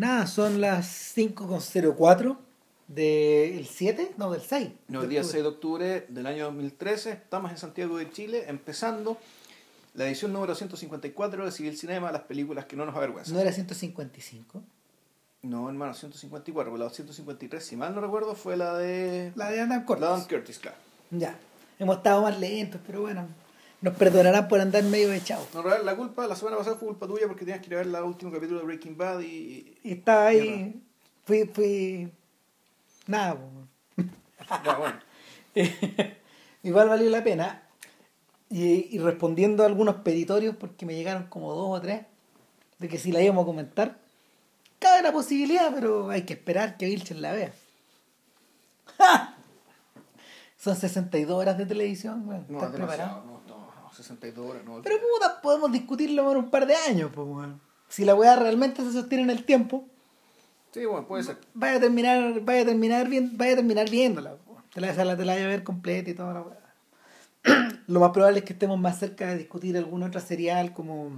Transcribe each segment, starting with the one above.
Nada, son las 5.04 del 7, no, del 6. No, el día 6 de octubre del año 2013, estamos en Santiago de Chile, empezando la edición número 154 de Civil Cinema, las películas que no nos avergüenzan. ¿No era 155? No, hermano, 154, la 153, si mal no recuerdo, fue la de... La de Adam Curtis. La de Adam Curtis, claro. Ya, hemos estado más lentos, pero bueno, nos perdonarán por andar medio echados. No, la culpa, la semana pasada fue culpa tuya porque tenías que ir a ver el último capítulo de Breaking Bad y... Y estaba ahí, fui, fui... Nada. Ya, bueno. Igual valió la pena. Y, y respondiendo a algunos peditorios, porque me llegaron como dos o tres, de que si la íbamos a comentar, cabe la posibilidad, pero hay que esperar que Vilcher la vea. ¡Ja! Son 62 horas de televisión, weón. No, ¿Estás es preparado? no, no, no, 62 horas, no. Pero puta, podemos discutirlo por un par de años, pues, weón. Si la weá realmente se sostiene en el tiempo, Sí, bueno, puede ser. vaya a terminar, vaya a terminar bien, vaya a terminar viéndola. Te la, la, te la vaya a ver completa y toda la weá. Lo más probable es que estemos más cerca de discutir alguna otra serial como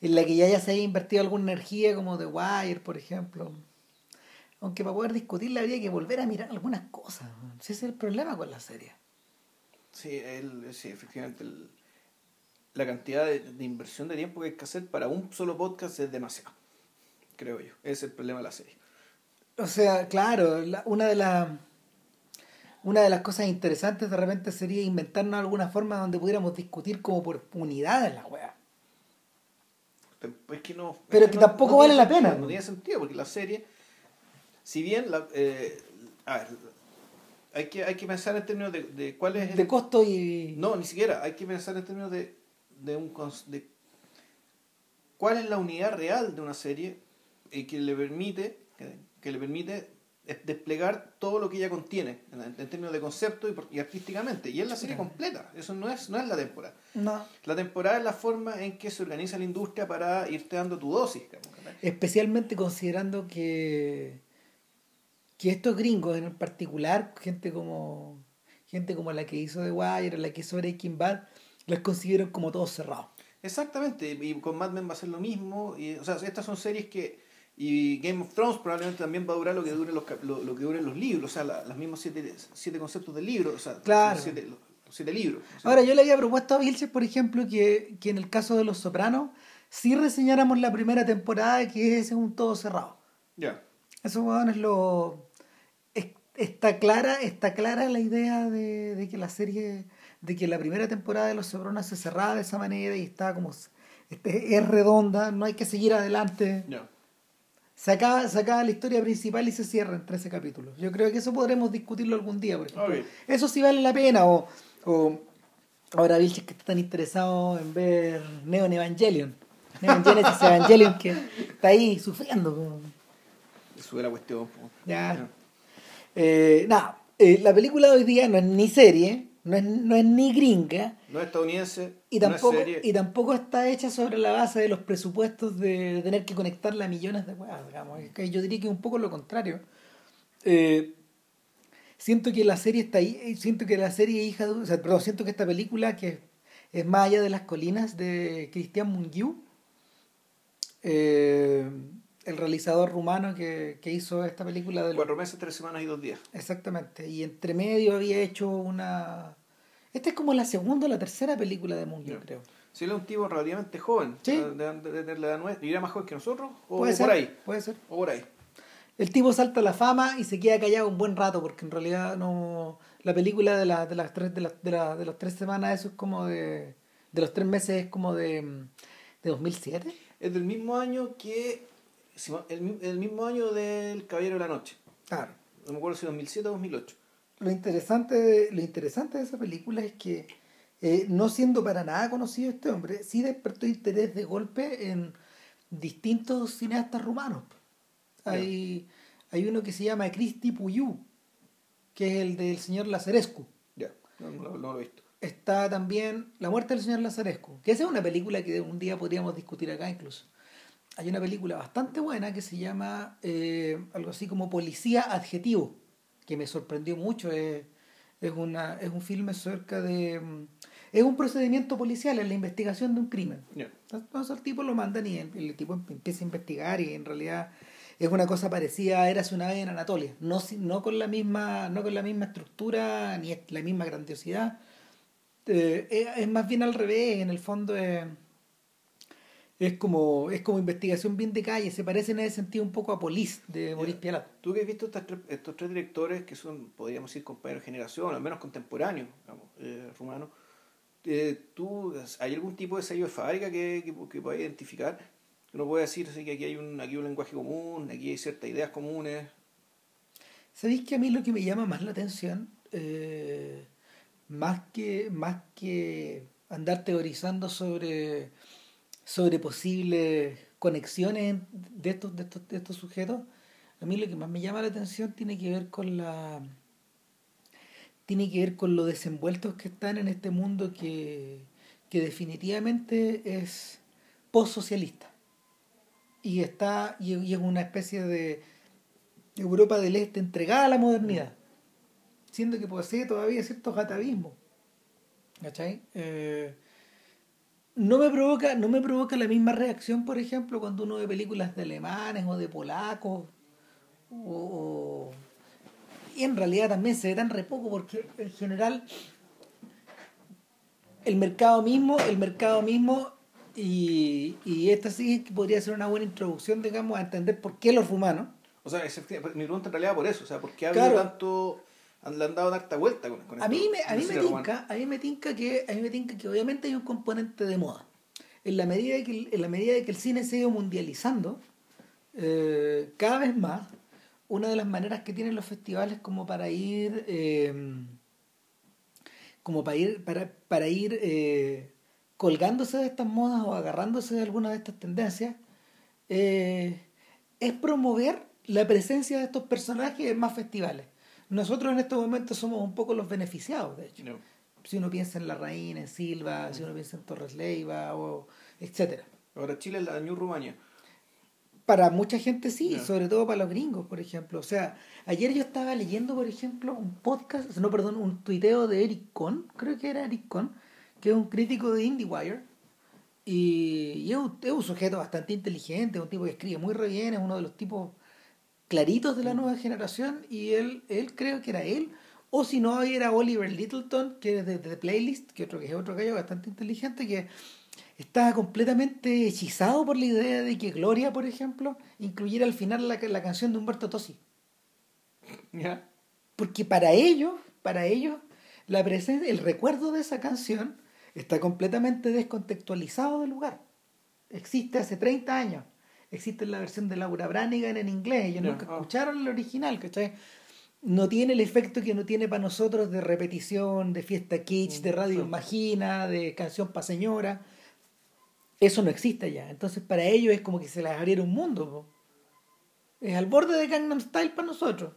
en la que ya, ya se haya invertido alguna energía como The Wire, por ejemplo. Aunque para poder discutirla habría que volver a mirar algunas cosas. ese es el problema con la serie. Sí, el, sí efectivamente. el- la cantidad de, de inversión de tiempo que hay que hacer para un solo podcast es demasiado. Creo yo. Ese es el problema de la serie. O sea, claro, la- una de las una de las cosas interesantes de repente sería inventarnos alguna forma donde pudiéramos discutir como por unidades la weá. Es que no. es Pero que no- tampoco no vale tiene la pena. No tiene sentido porque la serie, si bien la, eh, a ver, hay que, hay que pensar en términos de, de cuál es el, De costo y. No, ni siquiera. Hay que pensar en términos de, de un de cuál es la unidad real de una serie y que le permite que, que le permite es- desplegar todo lo que ella contiene en, en términos de concepto y, por- y artísticamente y es la serie completa eso no es no es la temporada No. la temporada es la forma en que se organiza la industria para irte dando tu dosis. Especialmente considerando que. Que estos gringos en particular, gente como. gente como la que hizo The Wire, la que hizo Breaking Bad, las consiguieron como todos cerrados. Exactamente, y con Mad Men va a ser lo mismo. Y, o sea, estas son series que. Y Game of Thrones probablemente también va a durar lo que duren los, lo, lo que duren los libros, o sea, la- los mismos siete, siete conceptos del libro, o sea, Claro. siete, los, siete libros. o sea, Ahora, yo le había propuesto a Vilches, por ejemplo, que, que en el caso de Los Sopranos, sí reseñáramos la primera temporada, que es un todo cerrado. Ya. Eso, weón, es lo. Es- está clara, está clara la idea de, de que la serie. de que la primera temporada de Los Sopranos se cerraba de esa manera y está como. este, es redonda, no hay que seguir adelante. Ya. Se acaba, se acaba la historia principal y se cierra en 13 capítulos. Yo creo que eso podremos discutirlo algún día, por ejemplo. Eso sí vale la pena. O, o ahora Vilches que está tan interesado en ver Neon Evangelion. Neon Genesis Evangelion que está ahí sufriendo. como- Eso es la cuestión. po. Ya. Eh, nada, eh, la película de hoy día no es ni serie, no es, no es ni gringa, No es estadounidense, y no tampoco, es serie. y tampoco está hecha sobre la base de los presupuestos de tener que conectarla a millones de weas, digamos. Es que Yo diría que es un poco lo contrario. Eh, siento que la serie está ahí, eh, siento que la serie hija de, o sea, perdón, siento que esta película que es más allá de las colinas de Cristian Mungiu, eh, el realizador rumano que, que hizo esta película de los- Cuatro meses, tres semanas y dos días. Exactamente. Y entre medio había hecho una. Esta es como la segunda o la tercera película de Mungiu, Ya. creo. Si él es un tipo relativamente joven, Sí. de, de- de la edad nuestra, ¿iría más joven que nosotros? ¿O Puede por ser, ahí? Puede ser. ¿O por ahí? El tipo salta a la fama y se queda callado un buen rato, porque en realidad no. La película de, la, de las tres de, las de, la- de las tres semanas, eso es como de. De los tres meses es como de. de 2007. Es del mismo año que... El, el mismo año del Caballero de la Noche. Claro. No me acuerdo si 2007 o 2008. Lo interesante, de, lo interesante de esa película es que, eh, no siendo para nada conocido este hombre, sí despertó interés de golpe en distintos cineastas rumanos. Hay, hay uno que se llama Cristi Puyú, que es el del señor Lazarescu. Ya, no, no- no lo he visto. Está también La muerte del señor Lazarescu, que esa es una película que un día podríamos discutir acá incluso. Hay una película bastante buena que se llama eh, algo así como Policía Adjetivo, que me sorprendió mucho. Es, es, una, es un filme cerca de, mm, es un procedimiento policial, es la investigación de un crimen. Ya. Entonces el tipo lo mandan y el, el tipo empieza a investigar y en realidad es una cosa parecida a Érase una vez en Anatolia. No, no, con la misma, no con la misma estructura ni la misma grandiosidad. Eh, es, es más bien al revés, en el fondo es, es como es como investigación bien de calle, se parece en ese sentido un poco a Police de Maurice Pialat. Tú que has visto estas tres- estos tres directores que son, podríamos decir, compañeros de generación, al menos contemporáneos, digamos, eh, rumanos, eh, ¿tú, ¿hay algún tipo de sello de fábrica que, que, que pueda identificar? Uno puede decir así, que aquí hay un, aquí hay un lenguaje común, aquí hay ciertas ideas comunes. ¿Sabéis que a mí lo que me llama más la atención, eh, más, que, más que andar teorizando sobre, sobre posibles conexiones de estos, de, estos, de estos sujetos, a mí lo que más me llama la atención tiene que ver con la tiene que ver con lo desenvueltos que están en este mundo que, que definitivamente es postsocialista y está y, y es una especie de Europa del Este entregada a la modernidad, siendo que posee todavía ciertos atavismos. ¿Cachai? Eh, no me provoca, no me provoca la misma reacción, por ejemplo, cuando uno ve películas de alemanes o de polacos. O, o- y en realidad también se ve tan re poco porque en general el mercado mismo, el mercado mismo, y, y esta sí que podría ser una buena introducción, digamos, a entender por qué los rumanos O sea, es- mi pregunta en realidad por eso, o sea, ¿por qué ha habido Claro. tanto, han, le han dado tanta vuelta con, con A mí me, a mí me tinca, a mí me tinca que, a mí me tinca que obviamente hay un componente de moda. En la medida de que, el- en la medida de que el cine se ha ido mundializando, eh, cada vez más, una de las maneras que tienen los festivales como para ir eh, como para ir, para, para ir eh, colgándose de estas modas o agarrándose de alguna de estas tendencias, es promover la presencia de estos personajes en más festivales. Nosotros en estos momentos somos un poco los beneficiados, de hecho. No. Si uno piensa en La Reina, en Silva, si uno piensa en Torres Leiva, o etcétera. Ahora Chile es la New Rumania. Para mucha gente sí, sobre todo para los gringos, por ejemplo. O sea, ayer yo estaba leyendo, por ejemplo, un podcast, no, perdón, un tuiteo de Eric Kohn, creo que era Eric Kohn, que es un crítico de IndieWire. Y, y es, un, es un sujeto bastante inteligente, un tipo que escribe muy re bien, es uno de los tipos claritos de la nueva generación. Y él, él creo que era él, o si no, era Oliver Littleton, que es de, de The Playlist, que otro que es otro gallo bastante inteligente, que estaba completamente hechizado por la idea de que Gloria, por ejemplo, incluyera al final la, la canción de Humberto Tosi. ¿Ya? Porque para ellos, para ellos, la presencia, el recuerdo de esa canción está completamente descontextualizado del lugar. Existe hace 30 años. Existe la versión de Laura Branigan en inglés. Ellos Ya, nunca ah. escucharon el original, ¿cachai? No tiene el efecto que no tiene para nosotros de repetición, de fiesta kitsch, de radio imagina, de canción pa' señora. Eso no existe ya. Entonces para ellos es como que se les abriera un mundo. po. Es al borde de Gangnam Style para nosotros.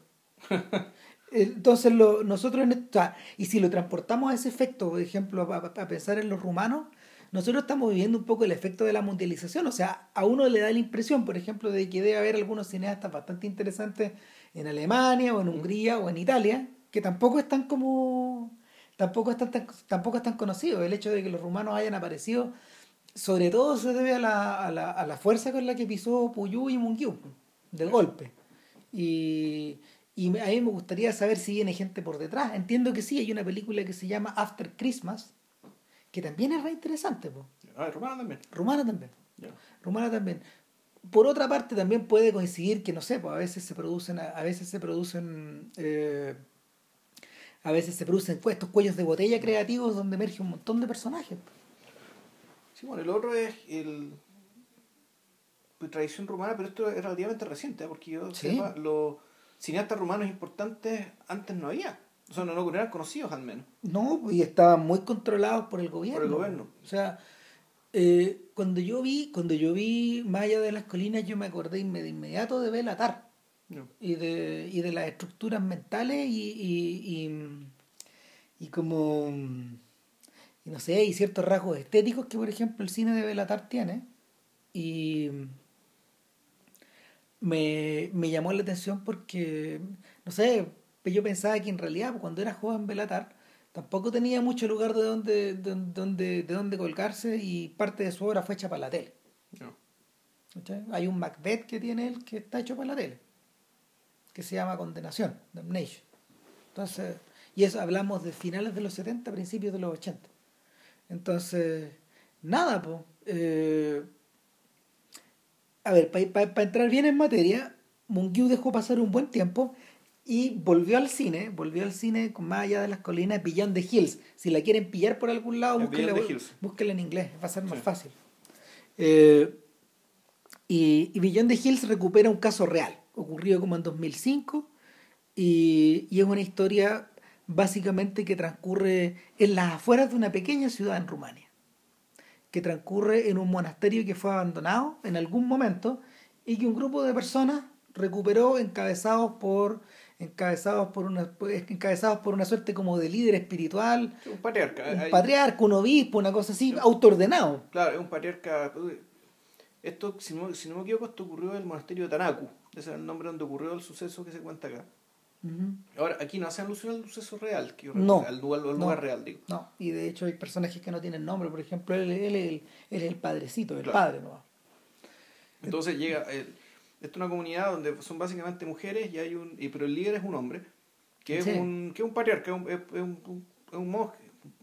Entonces lo, nosotros, en esto- y si lo transportamos a ese efecto, por ejemplo, a- a pensar en los rumanos, nosotros estamos viviendo un poco el efecto de la mundialización. O sea, a uno le da la impresión, por ejemplo, de que debe haber algunos cineastas bastante interesantes en Alemania o en Hungría o en Italia, que tampoco están como tampoco están tan- tampoco están conocidos. El hecho de que los rumanos hayan aparecido, sobre todo se debe a la, a la, a la fuerza con la que pisó Puyú y Mungiu, de golpe. Y, y a mí me gustaría saber si viene gente por detrás. Entiendo que sí, hay una película que se llama After Christmas, que también es re interesante, po. Ah, el romano también. rumana también. Ya. Rumana también. Por otra parte, también puede coincidir que, no sé, pues a veces se producen, a veces se producen, eh, a veces se producen pues, estos cuellos de botella creativos donde emerge un montón de personajes. Sí, bueno, el otro es el pues, tradición rumana, pero esto es relativamente reciente, ¿eh? porque yo Sí. sepa, los cineastas rumanos importantes antes no había. O sea, no, no eran conocidos al menos. No, y estaban muy controlados por el gobierno. Por el gobierno. O sea, eh, cuando yo vi, cuando yo vi Maya de las Colinas, yo me acordé de inmediato de Belatar. No. y de, y de las estructuras mentales y, y, y, y como y no sé y ciertos rasgos estéticos que por ejemplo el cine de Belatar tiene y me, me llamó la atención porque no sé yo pensaba que en realidad cuando era joven Belatar tampoco tenía mucho lugar de donde, de, donde, de donde colgarse y parte de su obra fue hecha para la tele. Hay un Macbeth que tiene él que está hecho para la tele, que se llama Condenación, Damnation. Entonces, y eso hablamos de finales de los 70, principios de los 80. Entonces, nada, pues. a ver, para entrar bien en materia, Mungiu dejó pasar un buen tiempo y volvió al cine, volvió al cine con más allá de las colinas, Beyond the Hills. Si la quieren pillar por algún lado, búsquenla, búsquenla en inglés, va a ser más sí. fácil. Eh, y, y Beyond the Hills recupera un caso real, ocurrido como en 2005, y, y es una historia básicamente que transcurre en las afueras de una pequeña ciudad en Rumania, que transcurre en un monasterio que fue abandonado en algún momento y que un grupo de personas recuperó encabezados por encabezados por una encabezados por una suerte como de líder espiritual un patriarca un hay... patriarca un obispo una cosa así sí. autoordenado. Claro es un patriarca esto si no, si no me equivoco esto ocurrió en el monasterio de Tanaku. Ese es el nombre donde ocurrió el suceso que se cuenta acá. Uh -huh. ahora aquí no hacen alusión al suceso real que no, al lugar, al lugar no, real digo. No y de hecho hay personajes que no tienen nombre por ejemplo él, él, él, él es el padrecito el claro. padre no entonces llega el, esto es una comunidad donde son básicamente mujeres y hay un y pero el líder es un hombre que es un que es un patriarca es un, es un, es un monje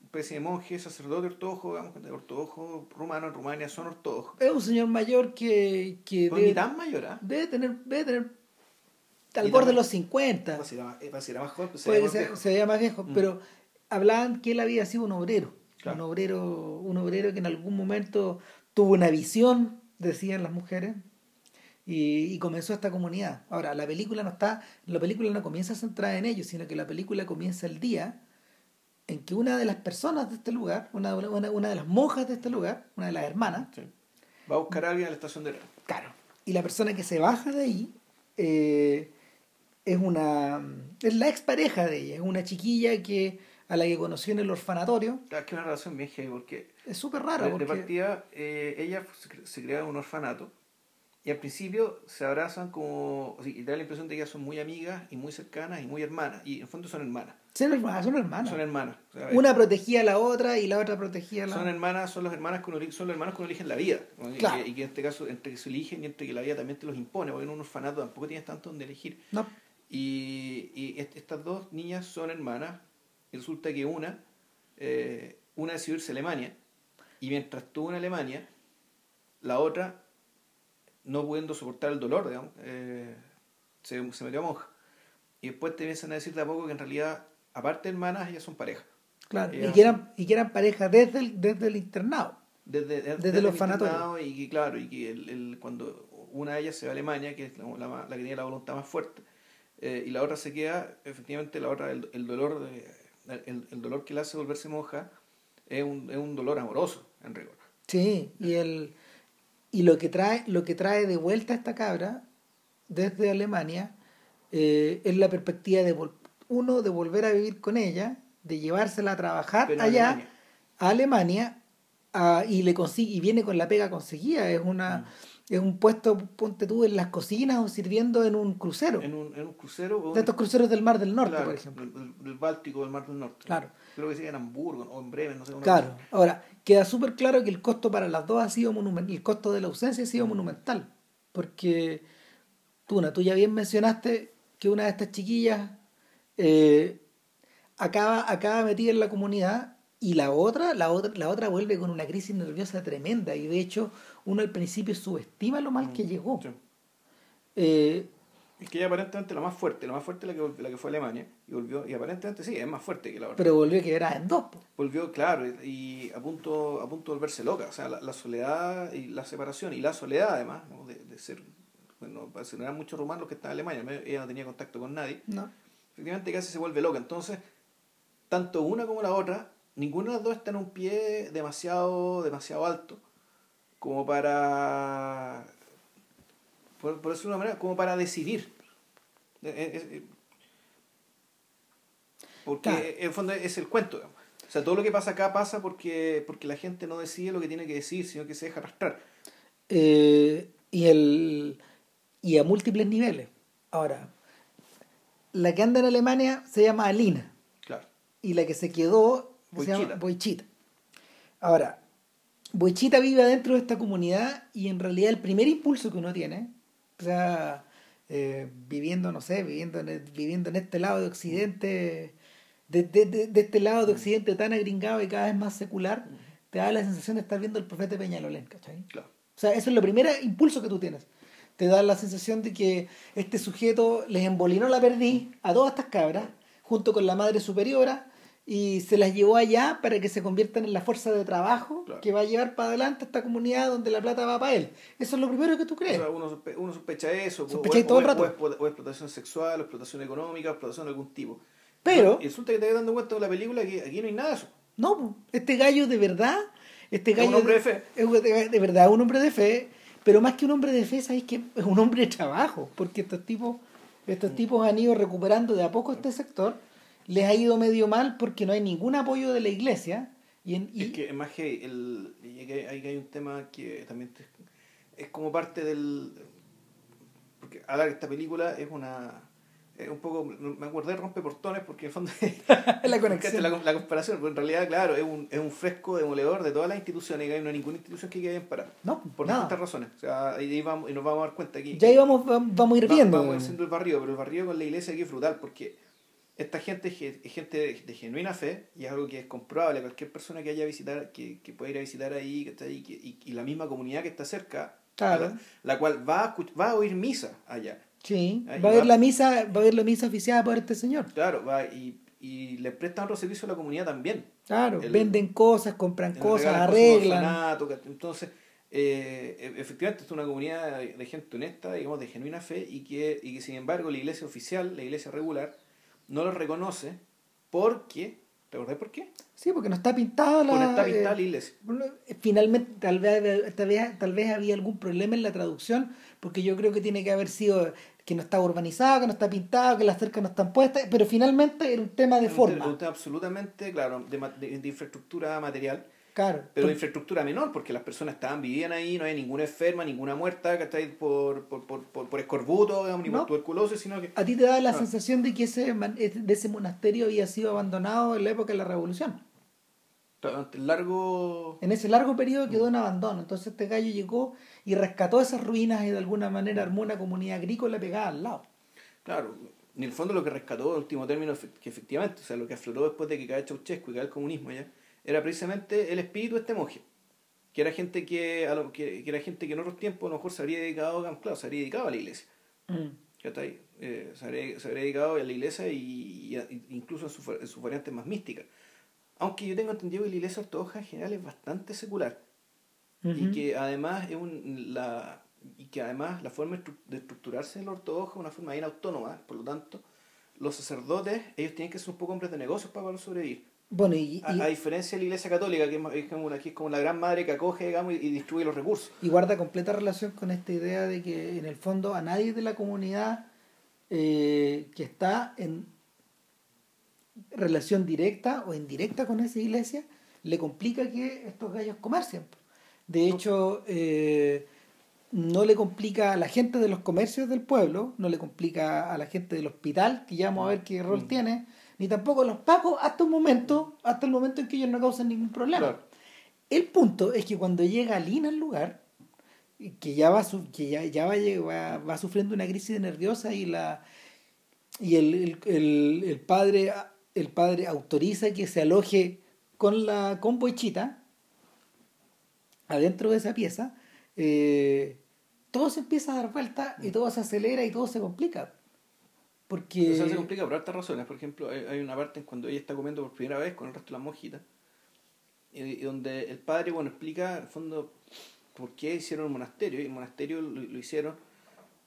especie de monje sacerdote ortodoxo digamos ortodoxo rumano en Rumania son ortodoxos es un señor mayor que que debe, ni tan mayor ¿eh? debe tener debe tener al borde de los 50 si era, si era más joven pues se, veía ser, se veía más viejo mm. pero hablaban que él había sido un obrero claro. un obrero un obrero que en algún momento tuvo una visión decían las mujeres y, y, comenzó esta comunidad. Ahora, la película no está, la película no comienza centrada en ellos, sino que la película comienza el día en que una de las personas de este lugar, una, una, una de las monjas de este lugar, una de las hermanas, sí. va a buscar a alguien a la estación de. Claro. Y la persona que se baja de ahí eh, es una es la expareja de ella, es una chiquilla que a la que conoció en el orfanatorio. Claro, es que una relación bien porque es súper rara. De, porque... de partida, eh, ella se, se crea en un orfanato y al principio se abrazan como. Y da la impresión de que ellas son muy amigas y muy cercanas y muy hermanas. Y en el fondo son hermanas. Son hermanas, son hermanas. Son hermanas. O sea, Una protegía a la otra y la otra protegía a la Son hermanas, son las hermanas que uno, son los hermanos que uno eligen la vida. Claro. Y, que, y, que, en este caso, entre que se eligen y entre que la vida también te los impone, porque en un orfanato tampoco tienes tanto donde elegir. No. Y, y estas dos niñas son hermanas. Y resulta que una, eh, una decidió irse a Alemania. Y mientras estuvo en Alemania, la otra no pudiendo soportar el dolor, digamos, eh, se, se, metió a monja. Y después te empiezan a decir de a poco que en realidad, aparte de hermanas, ellas son pareja. Claro, y que, eran, y que eran pareja desde el, desde el internado. Desde, desde, desde los fanatorios. Y que, claro, y que el, el, cuando una de ellas se va a Alemania, que es la, la, la que tiene la voluntad más fuerte, eh, y la otra se queda, efectivamente, la otra, el, el dolor de, el, el, dolor que le hace volverse monja es un, es un dolor amoroso, en rigor. Sí, y el y lo que trae, lo que trae de vuelta a esta cabra desde Alemania eh, es la perspectiva de uno de volver a vivir con ella, de llevársela a trabajar Pero allá Alemania. a Alemania a, y le consigue y viene con la pega conseguida, es una mm. Es un puesto ponte tú en las cocinas o sirviendo en un crucero. En un, en un crucero de estos cruceros del Mar del Norte, claro, por ejemplo. Del, del, Báltico, del Mar del Norte. Claro. Creo que sí en Hamburgo o en Bremen, no sé. Claro. Cosa. Ahora, queda súper claro que el costo para las dos ha sido monumental, el costo de la ausencia ha sido monumental, porque tú, tú ya bien mencionaste que una de estas chiquillas eh, acaba, acaba metida en la comunidad y la otra, la otra, la otra vuelve con una crisis nerviosa tremenda y de hecho uno al principio subestima lo mal que llegó. Sí. Eh, es que ella aparentemente la más fuerte, la más fuerte la que, la que fue Alemania, y volvió, y aparentemente sí, es más fuerte que la otra. Pero volvió a quebrar en dos. Po. Volvió, claro, y, a, punto, a punto de volverse loca. O sea, la, la, soledad y la separación, y la soledad además, ¿no? de, de, ser, bueno, parece no eran muchos rumanos los que estaban en Alemania, ella no tenía contacto con nadie. No. Efectivamente casi se vuelve loca. Entonces, tanto una como la otra, ninguna de las dos está en un pie demasiado, demasiado alto como para por, por decirlo de una manera, como para decidir. Porque claro. en el fondo es el cuento. Digamos. O sea, todo lo que pasa acá pasa porque, porque la gente no decide lo que tiene que decir, sino que se deja arrastrar. Eh, y, el, y a múltiples niveles. Ahora, la que anda en Alemania se llama Alina. Claro. y la que se quedó se llama Boichita. Ahora, Boichita vive adentro de esta comunidad y en realidad el primer impulso que uno tiene, o sea, eh, viviendo, no sé, viviendo en, viviendo en este lado de Occidente, de, de, de, este lado de Occidente tan agringado y cada vez más secular, te da la sensación de estar viendo el profeta Peñalolén, ¿cachai? Claro. O sea, eso es el primer impulso que tú tienes. Te da la sensación de que este sujeto les embolinó la perdiz a todas estas cabras, junto con la madre superiora, y se las llevó allá para que se conviertan en la fuerza de trabajo que va a llevar para adelante esta comunidad donde la plata va para él. Eso es lo primero que tú crees. uno, uno, sospecha eso, sospecha o, todo el rato. O, explotación sexual, o explotación económica, o explotación de algún tipo. Pero... Y resulta que te vas dando cuenta de la película que aquí no hay nada de eso. No, este gallo de verdad, este gallo... Es un hombre de fe. Es de verdad un hombre de fe, pero más que un hombre de fe, sabéis que es un hombre de trabajo, porque estos tipos, estos mm. tipos han ido recuperando de a poco este sector les ha ido medio mal porque no hay ningún apoyo de la iglesia. Y, en, Es que más que el, hay, hay un tema que también es como parte del... Porque ahora esta película es una... Es un poco, me acordé de rompeportones porque en el fondo la conexión. La, la, comparación, porque en realidad, claro, es un, es un fresco demoledor de todas las instituciones y no hay ninguna institución que quede parar. No, por distintas razones. O sea, y, vamos, y nos vamos a dar cuenta aquí. Ya íbamos, vamos a ir viendo. Vamos, vamos a ir el barrio, pero el barrio con la iglesia aquí es brutal porque esta gente es gente de, genuina fe y es algo que es comprobable. Cualquier persona que haya visitar, que, que pueda ir a visitar ahí, que está ahí, y, y, la misma comunidad que está cerca, la, cual va a, va a oír misa allá. Sí, va a ver la misa, va a ver la misa oficiada por este señor. Claro, va y, y le prestan otro servicio a la comunidad también. Claro, venden cosas, compran cosas, arreglan. entonces, eh, e, efectivamente es una comunidad de gente honesta, digamos, de genuina fe y que, y que sin embargo la iglesia oficial, la iglesia regular, no lo reconoce porque, ¿te acordás por qué? Sí, porque no está pintada la, porque está pintada la iglesia. Eh, finalmente, tal vez, tal, vez, tal vez había algún problema en la traducción, porque yo creo que tiene que haber sido que no está urbanizado, que no está pintado, que las cercas no están puestas, pero finalmente era un tema de forma. Un tema absolutamente, claro, de, de infraestructura material Claro. Pero de infraestructura menor, porque las personas estaban, vivían ahí, no hay ninguna enferma, ninguna muerta, que Por, por, por, por, por escorbuto, ni por tuberculosis, sino que... A ti te da la sensación de que ese, de ese monasterio había sido abandonado en la época de la Revolución. Durante el largo... En ese largo periodo quedó en abandono. Entonces este gallo llegó y rescató esas ruinas y de alguna manera armó una comunidad agrícola pegada al lado. Claro, en el fondo lo que rescató, en último término, que efectivamente, o sea, lo que afloró después de que cae Ceausescu y cae el comunismo ya era precisamente el espíritu de este monje. Que era gente que, a que, era gente que en otros tiempos a lo mejor se habría dedicado, claro, se habría dedicado a la iglesia. Mm. Eh, se, habría, se, habría, dedicado a la iglesia y, incluso en, sus variantes más místicas. Aunque yo tengo entendido que la iglesia ortodoxa en general es bastante secular. Y que además es un, la y que además la forma de estructurarse en la ortodoxa es una forma bien autónoma, por lo tanto, los sacerdotes, ellos tienen que ser un poco hombres de negocios para poder sobrevivir. Bueno, y, a, diferencia de la Iglesia Católica, que es, como, es como la gran madre que acoge digamos, y, distribuye los recursos. Y guarda completa relación con esta idea de que en el fondo a nadie de la comunidad eh, que está en relación directa o indirecta con esa iglesia le complica que estos gallos comercien. De hecho, eh, no le complica a la gente de los comercios del pueblo, no le complica a la gente del hospital, que ya vamos a ver qué rol mm. tiene, ni tampoco los pacos hasta un momento, hasta el momento en que ellos no causan ningún problema. El punto es que cuando llega Lina al lugar, que ya va que ya, ya va, va, sufriendo una crisis nerviosa y la y el, el, el, padre el padre autoriza que se aloje con la con Boichita adentro de esa pieza eh, todo se empieza a dar vuelta y todo se acelera y todo se complica porque... Eso se complica por otras razones. Por ejemplo, hay una parte en cuando ella está comiendo por primera vez con el resto de las monjitas, y donde el padre, bueno, explica, al fondo, por qué hicieron el monasterio. Y el monasterio lo, hicieron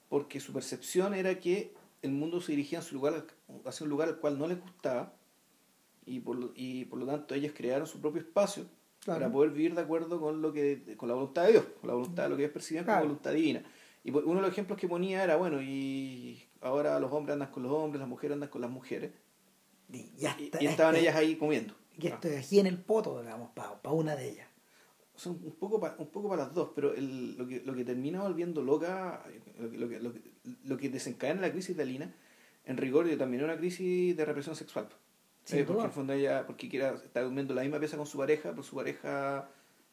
porque su percepción era que el mundo se dirigía hacia un lugar, hacia un lugar al cual no les gustaba, y por, lo, y por lo tanto ellos crearon su propio espacio para poder vivir de acuerdo con lo que con la voluntad de Dios, con la voluntad de lo que ellos percibían como voluntad divina. Y uno de los ejemplos que ponía era, bueno, y ahora los hombres andan con los hombres, las mujeres andan con las mujeres. Y, ya y, estaban ellas ahí comiendo. Y esto ah. aquí en el poto, digamos, para una de ellas. son un poco para un poco para las dos, pero el, lo, que, lo que termina volviendo loca, lo que, lo que, lo que, lo que desencadena la crisis de Alina, en rigor también es una crisis de represión sexual. Sin Eh, porque en el fondo ella, porque quiera, está durmiendo en la misma pieza con su pareja, pero su pareja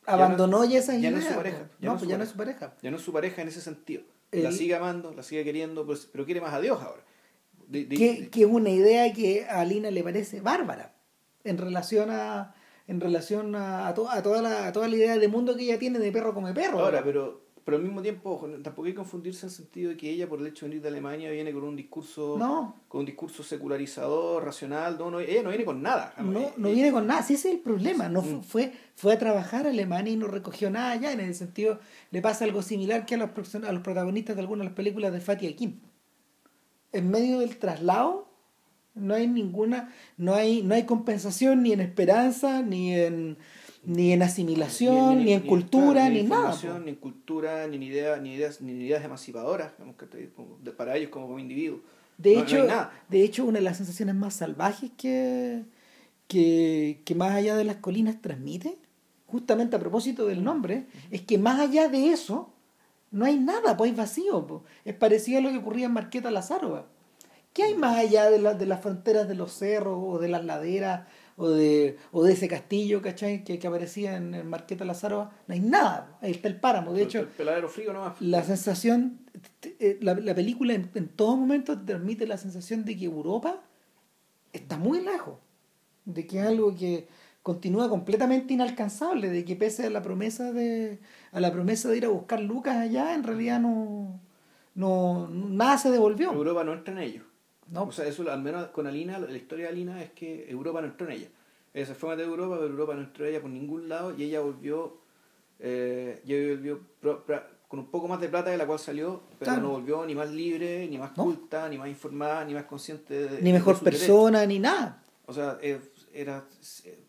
Abandonó ya ya ideas. no es su pareja, ya no, no es pues su ya no es su pareja. ya no es su pareja en ese sentido. El- La sigue amando, la sigue queriendo, pero, pero quiere más a Dios ahora. De- de- que, de- que es una idea que a Alina le parece bárbara en relación a en relación a, a to- a toda la, a toda la idea de mundo que ella tiene de perro come perro. ahora, pero, pero al mismo tiempo, tampoco hay que confundirse en el sentido de que ella, por el hecho de venir de Alemania, viene con un discurso no, con un discurso secularizador, racional. No, no, ella no viene con nada. no, Eh, no eh, viene con nada, sí, ese es el problema. No Mm. fue, fue a trabajar a Alemania y no recogió nada allá. En el sentido, le pasa algo similar que a los, a los protagonistas de algunas de las películas de Fatih Akin. En medio del traslado no hay ninguna, no hay, no hay compensación ni en esperanza, ni en ni en asimilación, ni, en cultura, ni, nada. po. Ni en cultura, ni en ideas, ni ideas, ni ideas emancipadoras, que para ellos como, como individuos. De No- hecho, nada. de hecho, una de las sensaciones más salvajes que, que, que más allá de las colinas transmite, justamente a propósito del nombre, es que más allá de eso, no hay nada, pues hay vacío. Es parecido a lo que ocurría en Marqueta Lázaro. ¿Qué hay más allá de, la- de las fronteras de los cerros o de las laderas o de, o de ese castillo, ¿cachai? Que, que aparecía en, en Marqueta Lázaro. No hay nada. Ahí está el páramo. De hecho, el peladero frío nomás. la sensación, eh, la, la película en, en todo momento te transmite la sensación de que Europa está muy lejos, de que es algo que continúa completamente inalcanzable, de que pese a la promesa de a la promesa de ir a buscar Lucas allá, en realidad no, no nada se devolvió. Europa no entra en ellos. No, O sea, eso al menos con Alina, la historia de Alina es que Europa no entró en ella. Ella se fue a Europa, pero Europa no entró en ella por ningún lado y ella volvió, eh, ella volvió pro- con un poco más de plata de la cual salió, pero Claro. no volvió ni más libre, ni más No. culta, ni más informada, ni más consciente de, ni mejor persona, ni nada. O sea, eh, era eh,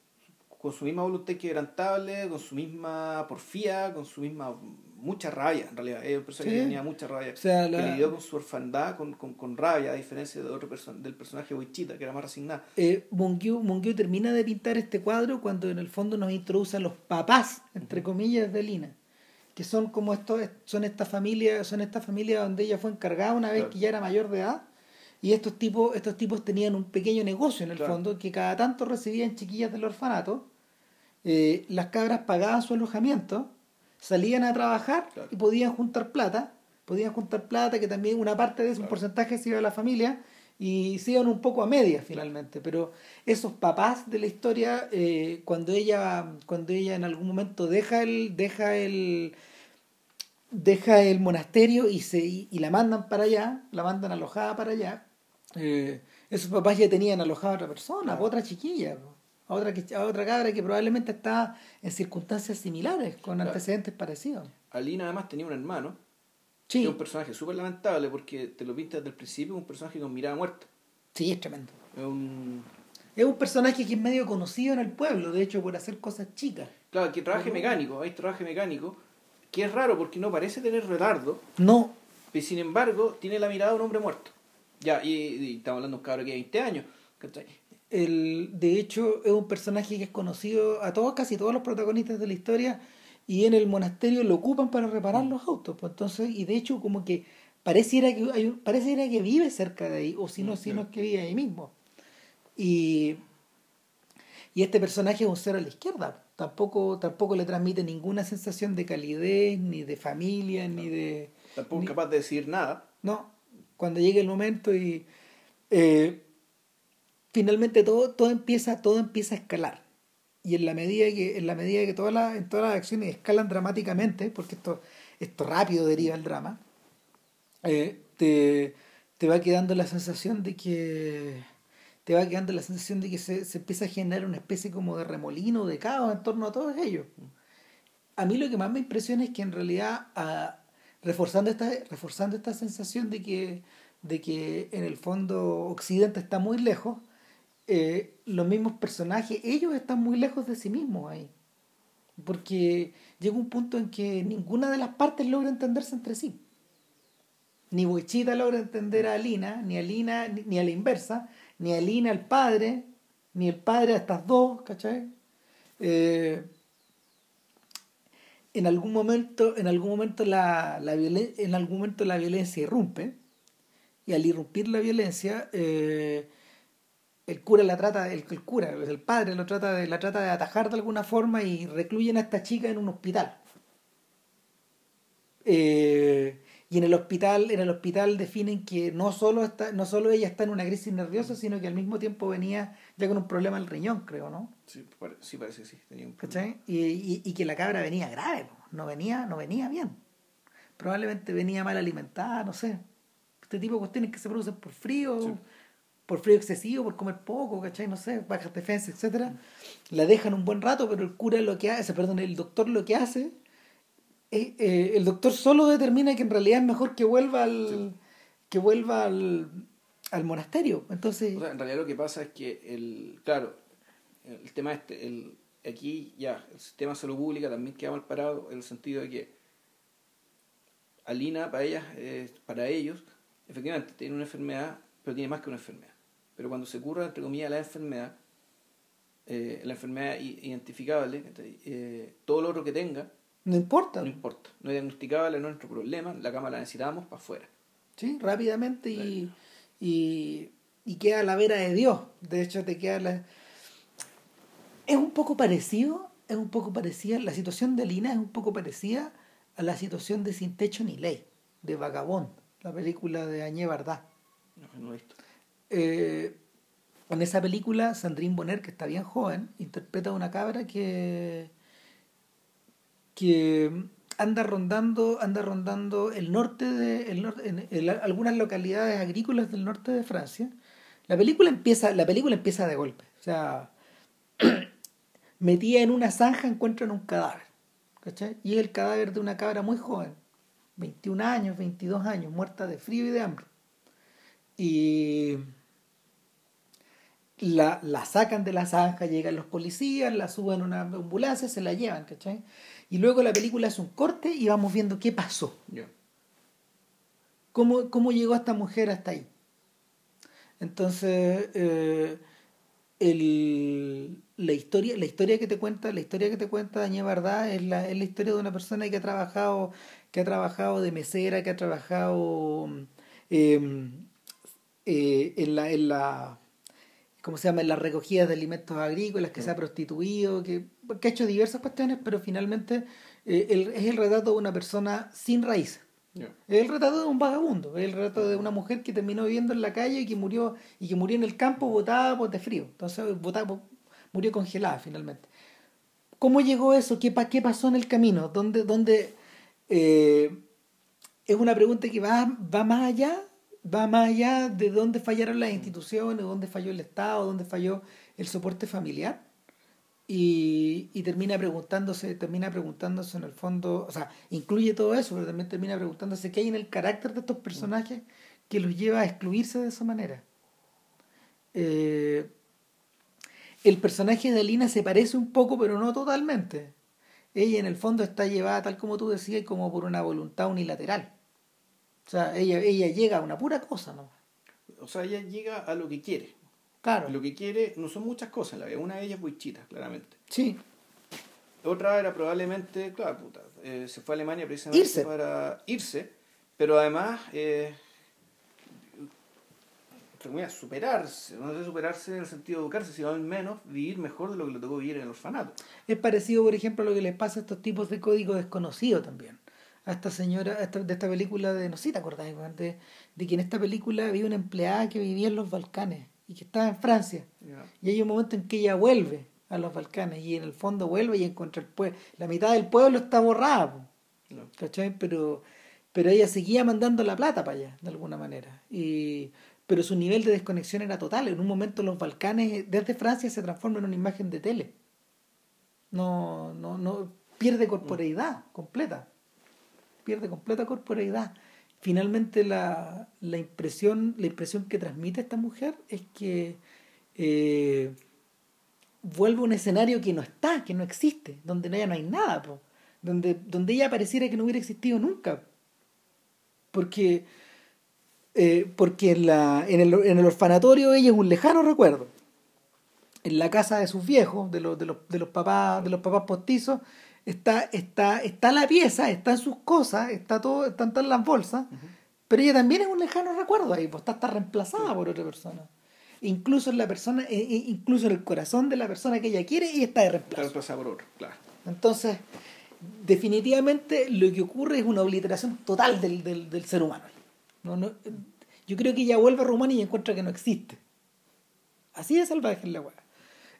con su misma voluntad quebrantable, con su misma porfía, con su misma mucha rabia, en realidad. Es un personaje Sí. que tenía mucha rabia. O sea, Que lidió con su orfandad, con, con, con rabia, a diferencia de otro person del personaje Wichita, que era más resignado. eh, Mungiu, Mungiu termina de pintar este cuadro cuando en el fondo nos introduce a los papás, entre comillas, de Lina, que son como estos, son esta familia, son esta familia donde ella fue encargada una vez Claro. que ya era mayor de edad, y estos tipos, estos tipos tenían un pequeño negocio en el Claro. fondo, que cada tanto recibían chiquillas del orfanato, eh, las cabras pagaban su alojamiento, salían a trabajar Claro. y podían juntar plata, podían juntar plata, que también una parte de ese un porcentaje se iba a la familia, y se iban un poco a medias finalmente, pero esos papás de la historia, eh, cuando ella, cuando ella en algún momento deja el, deja el, deja el monasterio y se y, y la mandan para allá, la mandan alojada para allá, eh, esos papás ya tenían alojada a otra persona, a otra chiquilla, a otra que, a otra cabra que probablemente está en circunstancias similares, con Claro. antecedentes parecidos. Alina además tenía un hermano, Sí, que es un personaje súper lamentable porque te lo pintas desde el principio, un personaje con mirada muerta. sí, es tremendo. Es un... Es un personaje que es medio conocido en el pueblo, de hecho, por hacer cosas chicas. Claro, que trabaje mecánico, hay trabaje mecánico, que es raro porque no parece tener retardo, No, y sin embargo tiene la mirada de un hombre muerto. Ya, y, y estamos hablando de un cabro que tiene 20 años. El, de hecho, es un personaje que es conocido a todos, casi todos los protagonistas de la historia, y en el monasterio lo ocupan para reparar los autos. Pues entonces, y de hecho, como que pareciera que hay, pareciera que vive cerca de ahí, o si no, Mm, si no es que vive ahí mismo. Y, y este personaje es un ser a la izquierda. Tampoco, tampoco le transmite ninguna sensación de calidez, ni de familia, ni de. Tampoco es capaz de decir nada. No, cuando llegue el momento y eh, finalmente todo, todo empieza, todo empieza a escalar. Y en la medida que, en la medida que todas las, en todas las acciones escalan dramáticamente, porque esto, esto rápido deriva el drama, eh, te, te va quedando la sensación de que te va quedando la sensación de que se, se empieza a generar una especie como de remolino, de caos en torno a todos ellos. A mí lo que más me impresiona es que en realidad, ah, reforzando, esta, reforzando esta sensación de que, de que en el fondo Occidente está muy lejos, eh, los mismos personajes, ellos están muy lejos de sí mismos ahí. Porque llega un punto en que ninguna de las partes logra entenderse entre sí. Ni Boichita logra entender a Alina, ni a Alina, ni, ni a la inversa, ni a Alina al padre, ni el padre a estas dos, ¿cachai? Eh, en algún momento, en algún momento la, la violen- en algún momento la violencia irrumpe, y al irrumpir la violencia, eh, el cura la trata, el, el cura, el padre lo trata de, la trata de atajar de alguna forma y recluyen a esta chica en un hospital. Eh, y en el hospital, en el hospital definen que no solo está, no solo ella está en una crisis nerviosa, sino que al mismo tiempo venía ya con un problema el riñón, creo, ¿no? Sí, sí parece que sí. Tenía un ¿Cachai? Y, y, y, que la cabra venía grave, no venía, no venía bien. Probablemente venía mal alimentada, no sé. Este tipo de cuestiones que se producen por frío. Sí por frío excesivo, por comer poco, ¿cachai? No sé, bajas defensas, etcétera, la dejan un buen rato, pero el cura lo que hace, perdón, el doctor lo que hace, eh, el doctor solo determina que en realidad es mejor que vuelva al, que vuelva al, al monasterio. Entonces, o sea, en realidad lo que pasa es que el, claro, el tema este, el, aquí ya, el sistema de salud pública también queda mal parado en el sentido de que Alina para ellas, eh, para ellos, efectivamente tiene una enfermedad, pero tiene más que una enfermedad pero cuando se cura, entre comillas, la enfermedad, eh, la enfermedad identificable, eh, todo lo otro que tenga, no importa. No importa. No es diagnosticable, no es nuestro problema, la cama la necesitamos para afuera. Sí, rápidamente y, y, y, queda a la vera de Dios. De hecho, te queda la... Es un poco parecido, es un poco parecida, la situación de Lina es un poco parecida a la situación de Sin Techo ni Ley, de Vagabond, la película de Añé Bardá. No, no he visto. Eh, en esa película, Sandrine Bonner, que está bien joven, interpreta a una cabra que, que anda rondando, anda rondando el norte de el norte, algunas localidades agrícolas del norte de Francia. La película empieza, la película empieza de golpe. O sea, metida en una zanja encuentran un cadáver. ¿cachai? Y es el cadáver de una cabra muy joven, 21 años, 22 años, muerta de frío y de hambre. Y la, la sacan de la zanja, llegan los policías, la suben a una ambulancia, se la llevan, ¿cachai? Y luego la película es un corte y vamos viendo qué pasó. ¿Cómo, ¿Cómo, llegó esta mujer hasta ahí? Entonces, eh, el, la, historia, la historia que te cuenta, la historia que te cuenta Dañé Verdad es la, es la historia de una persona que ha trabajado, que ha trabajado de mesera, que ha trabajado eh, eh, en la, en la ¿cómo se llama?, en las recogidas de alimentos agrícolas, que se ha prostituido, que, que, ha hecho diversas cuestiones, pero finalmente eh, es el retrato de una persona sin raíz. Es el retrato de un vagabundo, es el retrato de una mujer que terminó viviendo en la calle y que murió, y que murió en el campo botada por de frío. Entonces botada, murió congelada finalmente. ¿Cómo llegó eso? ¿Qué, qué pasó en el camino? ¿Dónde, dónde eh, es una pregunta que va, va más allá va más allá de dónde fallaron las instituciones, dónde falló el Estado, dónde falló el soporte familiar. Y, termina preguntándose, termina preguntándose en el fondo, o sea, incluye todo eso, pero también termina preguntándose qué hay en el carácter de estos personajes que los lleva a excluirse de esa manera. Eh, el personaje de Alina se parece un poco, pero no totalmente. Ella en el fondo está llevada, tal como tú decías, como por una voluntad unilateral. O sea, ella, ella llega a una pura cosa, ¿no? O sea, ella llega a lo que quiere. Claro. Lo que quiere no son muchas cosas la vida. Una de ellas es Wichita, claramente. Sí. Otra era probablemente, claro, puta, eh, se fue a Alemania precisamente para irse, pero además, eh, superarse, no sé superarse en el sentido de educarse, sino al menos vivir mejor de lo que le tocó vivir en el orfanato. Es parecido, por ejemplo, a lo que les pasa a estos tipos de código desconocido también a esta señora, de esta película de, no sé si te acordás, de, de que en esta película había una empleada que vivía en los Balcanes y que estaba en Francia. Y hay un momento en que ella vuelve a los Balcanes y en el fondo vuelve y encuentra el pueblo. La mitad del pueblo está borrada, ¿cachai? Pero, pero ella seguía mandando la plata para allá, de alguna manera. Y, pero su nivel de desconexión era total. En un momento los Balcanes, desde Francia, se transforman en una imagen de tele. No, no, no, pierde corporeidad completa pierde completa corporeidad. Finalmente la, la, impresión, la impresión que transmite esta mujer es que eh, vuelve a un escenario que no está, que no existe, donde ya no hay nada, Donde, donde ella pareciera que no hubiera existido nunca. Porque, eh, porque en, la, en, el, en el orfanatorio ella es un lejano recuerdo. En la casa de sus viejos, de los, de los, de los papás, de los papás postizos, está, está, está la pieza, están sus cosas, está todo, están todas las bolsas, pero ella también es un lejano recuerdo ahí, pues está, está reemplazada por otra persona. incluso en la persona, eh, eh, incluso en el corazón de la persona que ella quiere y está de Está reemplazo. reemplazada por otro, claro. Entonces, definitivamente lo que ocurre es una obliteración total del, del, del ser humano. No, no, yo creo que ella vuelve a Rumania y encuentra que no existe. Así de salvaje es la weá.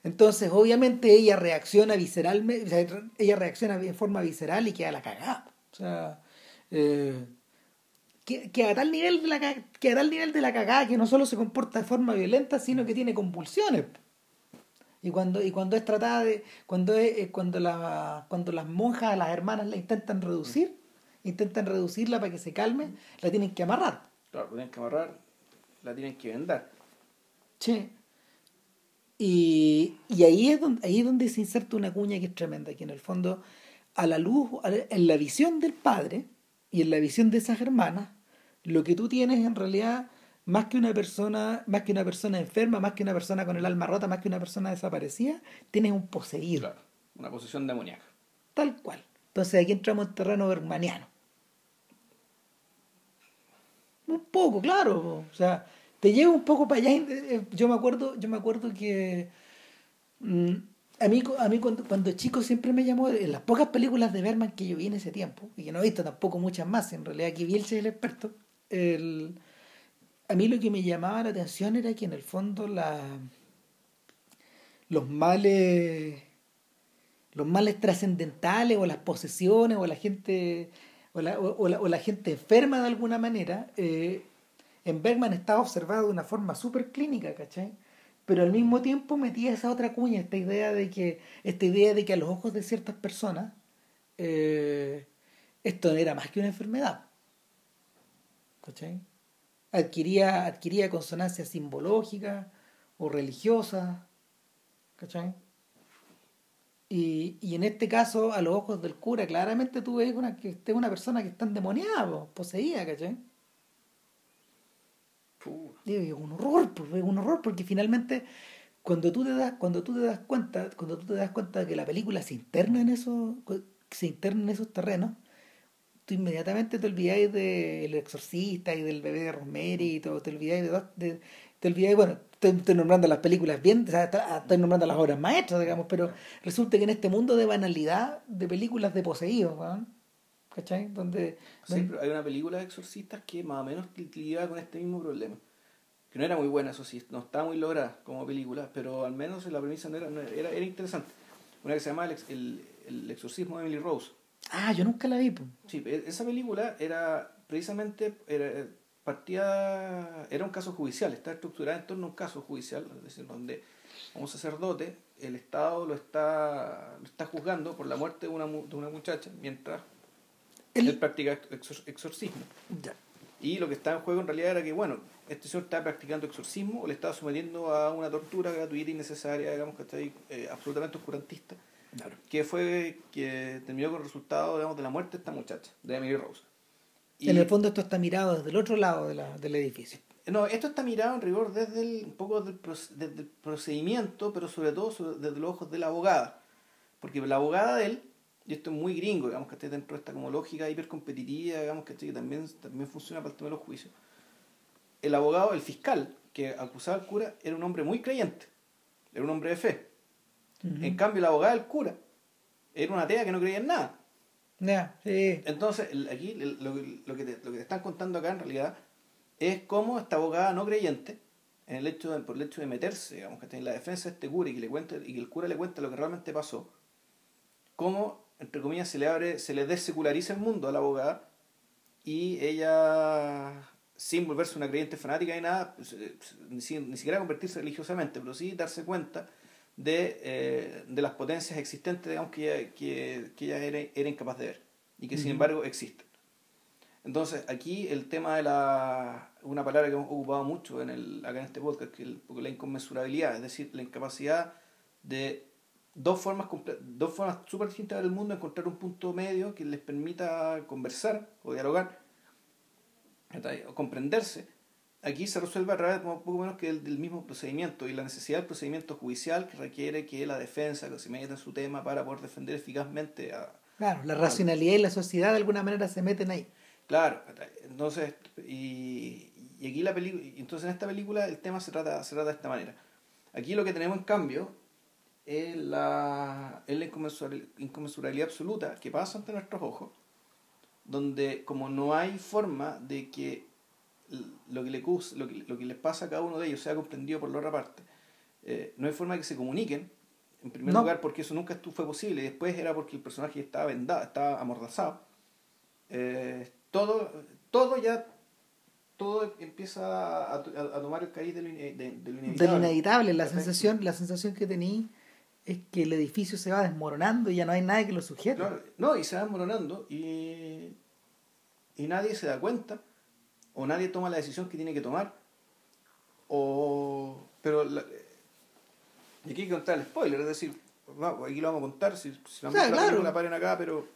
Entonces, obviamente, ella reacciona visceralmente, o sea, ella reacciona en forma visceral y queda la cagada. O sea, eh, que, a tal nivel de la que a tal nivel de la cagada que no solo se comporta de forma violenta, sino que tiene convulsiones. Y cuando, y cuando es tratada de, cuando es, eh, cuando la, cuando las monjas, las hermanas la intentan reducir, intentan reducirla para que se calme, la tienen que amarrar. Claro, la tienen que amarrar, la tienen que vendar. Sí. Y, y ahí, es donde, ahí es donde se inserta una cuña que es tremenda, que en el fondo, a la luz, a la- en la visión del padre y en la visión de esas hermanas, lo que tú tienes en realidad, más que una persona, más que una persona enferma, más que una persona con el alma rota, más que una persona desaparecida, tienes un poseído. Claro, una posesión demoníaca. Tal cual. Entonces aquí entramos en terreno bermaniano. Un poco, claro. O sea, te lleva un poco para allá. eh, Yo me acuerdo, yo me acuerdo que mm, a mí, a mí cuando, cuando chico siempre me llamó, en las pocas películas de Berman que yo vi en ese tiempo, y que no he visto tampoco muchas más, en realidad aquí Bielsa es el experto, el, a mí lo que me llamaba la atención era que en el fondo la, los males los males trascendentales o las posesiones o la gente o la, o la, o la gente enferma de alguna manera eh, en Bergman estaba observado de una forma súper clínica ¿cachai? pero al mismo tiempo metía esa otra cuña esta idea de que esta idea de que a los ojos de ciertas personas eh, esto era más que una enfermedad ¿cachai? adquiría adquiría consonancias simbológicas o religiosas ¿cachai? Y, y en este caso, a los ojos del cura, claramente tú ves una, que es una persona que está endemoniada, po, poseída, ¿cachai? Es un horror, pues, es un horror, porque finalmente cuando tú te das, cuando tú te das cuenta, cuando tú te das cuenta de que la película se interna en esos, se interna en esos terrenos, tú inmediatamente te olvidáis del exorcista y del bebé de Rosemary y todo, te olvidáis de, de- te olvidáis, bueno, estoy, nombrando las películas bien, o sea, está- estoy nombrando las obras maestras, digamos, pero resulta que en este mundo de banalidad de películas de poseídos, ¿no? ¿Cachai? Donde, Sí, pero hay una película de exorcistas que más o menos lidiaba con este mismo problema. Que no era muy buena, eso sí, no estaba muy lograda como película, pero al menos la premisa no era, no era, era interesante. Una que se llama El, el, el exorcismo de Emily Rose. Ah, yo nunca la vi, pues. Sí, e- esa película era precisamente, era, partía, era un caso judicial, está estructurada en torno a un caso judicial, es decir, donde a un sacerdote, el Estado lo está, lo está juzgando por la muerte de una, de una muchacha mientras El- él practica exor- exorcismo. Ya. Y lo que estaba en juego en realidad era que, bueno, este señor estaba practicando exorcismo o le estaba sometiendo a una tortura gratuita y innecesaria, digamos que está ahí, eh, absolutamente oscurantista, Claro. que fue que terminó con el resultado, digamos, de la muerte de esta muchacha, de Emily Rose. Y, En el fondo esto está mirado desde el otro lado de la, del edificio. no, esto está mirado en rigor desde el, un poco del, desde el procedimiento, pero sobre todo sobre- desde los ojos de la abogada. Porque la abogada de él, y esto es muy gringo, digamos que esté dentro de esta como lógica hipercompetitiva, digamos que, que también, también funciona para el tema de los juicios. El abogado, el fiscal que acusaba al cura, era un hombre muy creyente, era un hombre de fe. En cambio, la abogada del cura era una atea que no creía en nada. Ya, sí. Entonces, aquí lo, que- lo que te, lo que te están contando acá en realidad es cómo esta abogada no creyente, en el hecho de, por el hecho de meterse, digamos, que en la defensa de este cura y que, le cuente, y que el cura le cuente lo que realmente pasó, cómo, entre comillas, se le abre, se le deseculariza el mundo a la abogada y ella, sin volverse una creyente fanática ni nada, pues, eh, ni, si- ni siquiera convertirse religiosamente, pero sí darse cuenta de, eh, de las potencias existentes digamos, que ella, que, que ella era, era incapaz de ver y que sin Ujú. embargo existen. Entonces, aquí el tema de la. una palabra que hemos ocupado mucho en el, acá en este podcast, que es la inconmensurabilidad, es decir, la incapacidad de dos formas dos formas súper distintas de ver el mundo, encontrar un punto medio que les permita conversar o dialogar o comprenderse. Aquí se resuelve a través poco menos que el, del mismo procedimiento y la necesidad del procedimiento judicial que requiere que la defensa que se meta en su tema para poder defender eficazmente a, Claro, la racionalidad y la sociedad de alguna manera se meten ahí. Claro, entonces, y, y aquí la película, entonces en esta película el tema se trata, se trata de esta manera. Aquí lo que tenemos en cambio es la, es la inconmensurabilidad absoluta que pasa ante nuestros ojos, donde como no hay forma de que lo que, le, lo que, lo que les pasa a cada uno de ellos sea comprendido por la otra parte, eh, no hay forma de que se comuniquen, en primer lugar porque eso nunca fue posible, y después era porque el personaje estaba vendado, estaba amordazado. Eh, todo, todo ya todo empieza a, tomar el cariz de lo, inevitable. De lo inevitable. La sensación, la sensación que tení es que el edificio se va desmoronando y ya no hay nadie que lo sujete. no, y se va desmoronando y, y nadie se da cuenta o nadie toma la decisión que tiene que tomar o pero y aquí hay que contar el spoiler es decir aquí lo vamos a contar si, si la, claro. la paren acá pero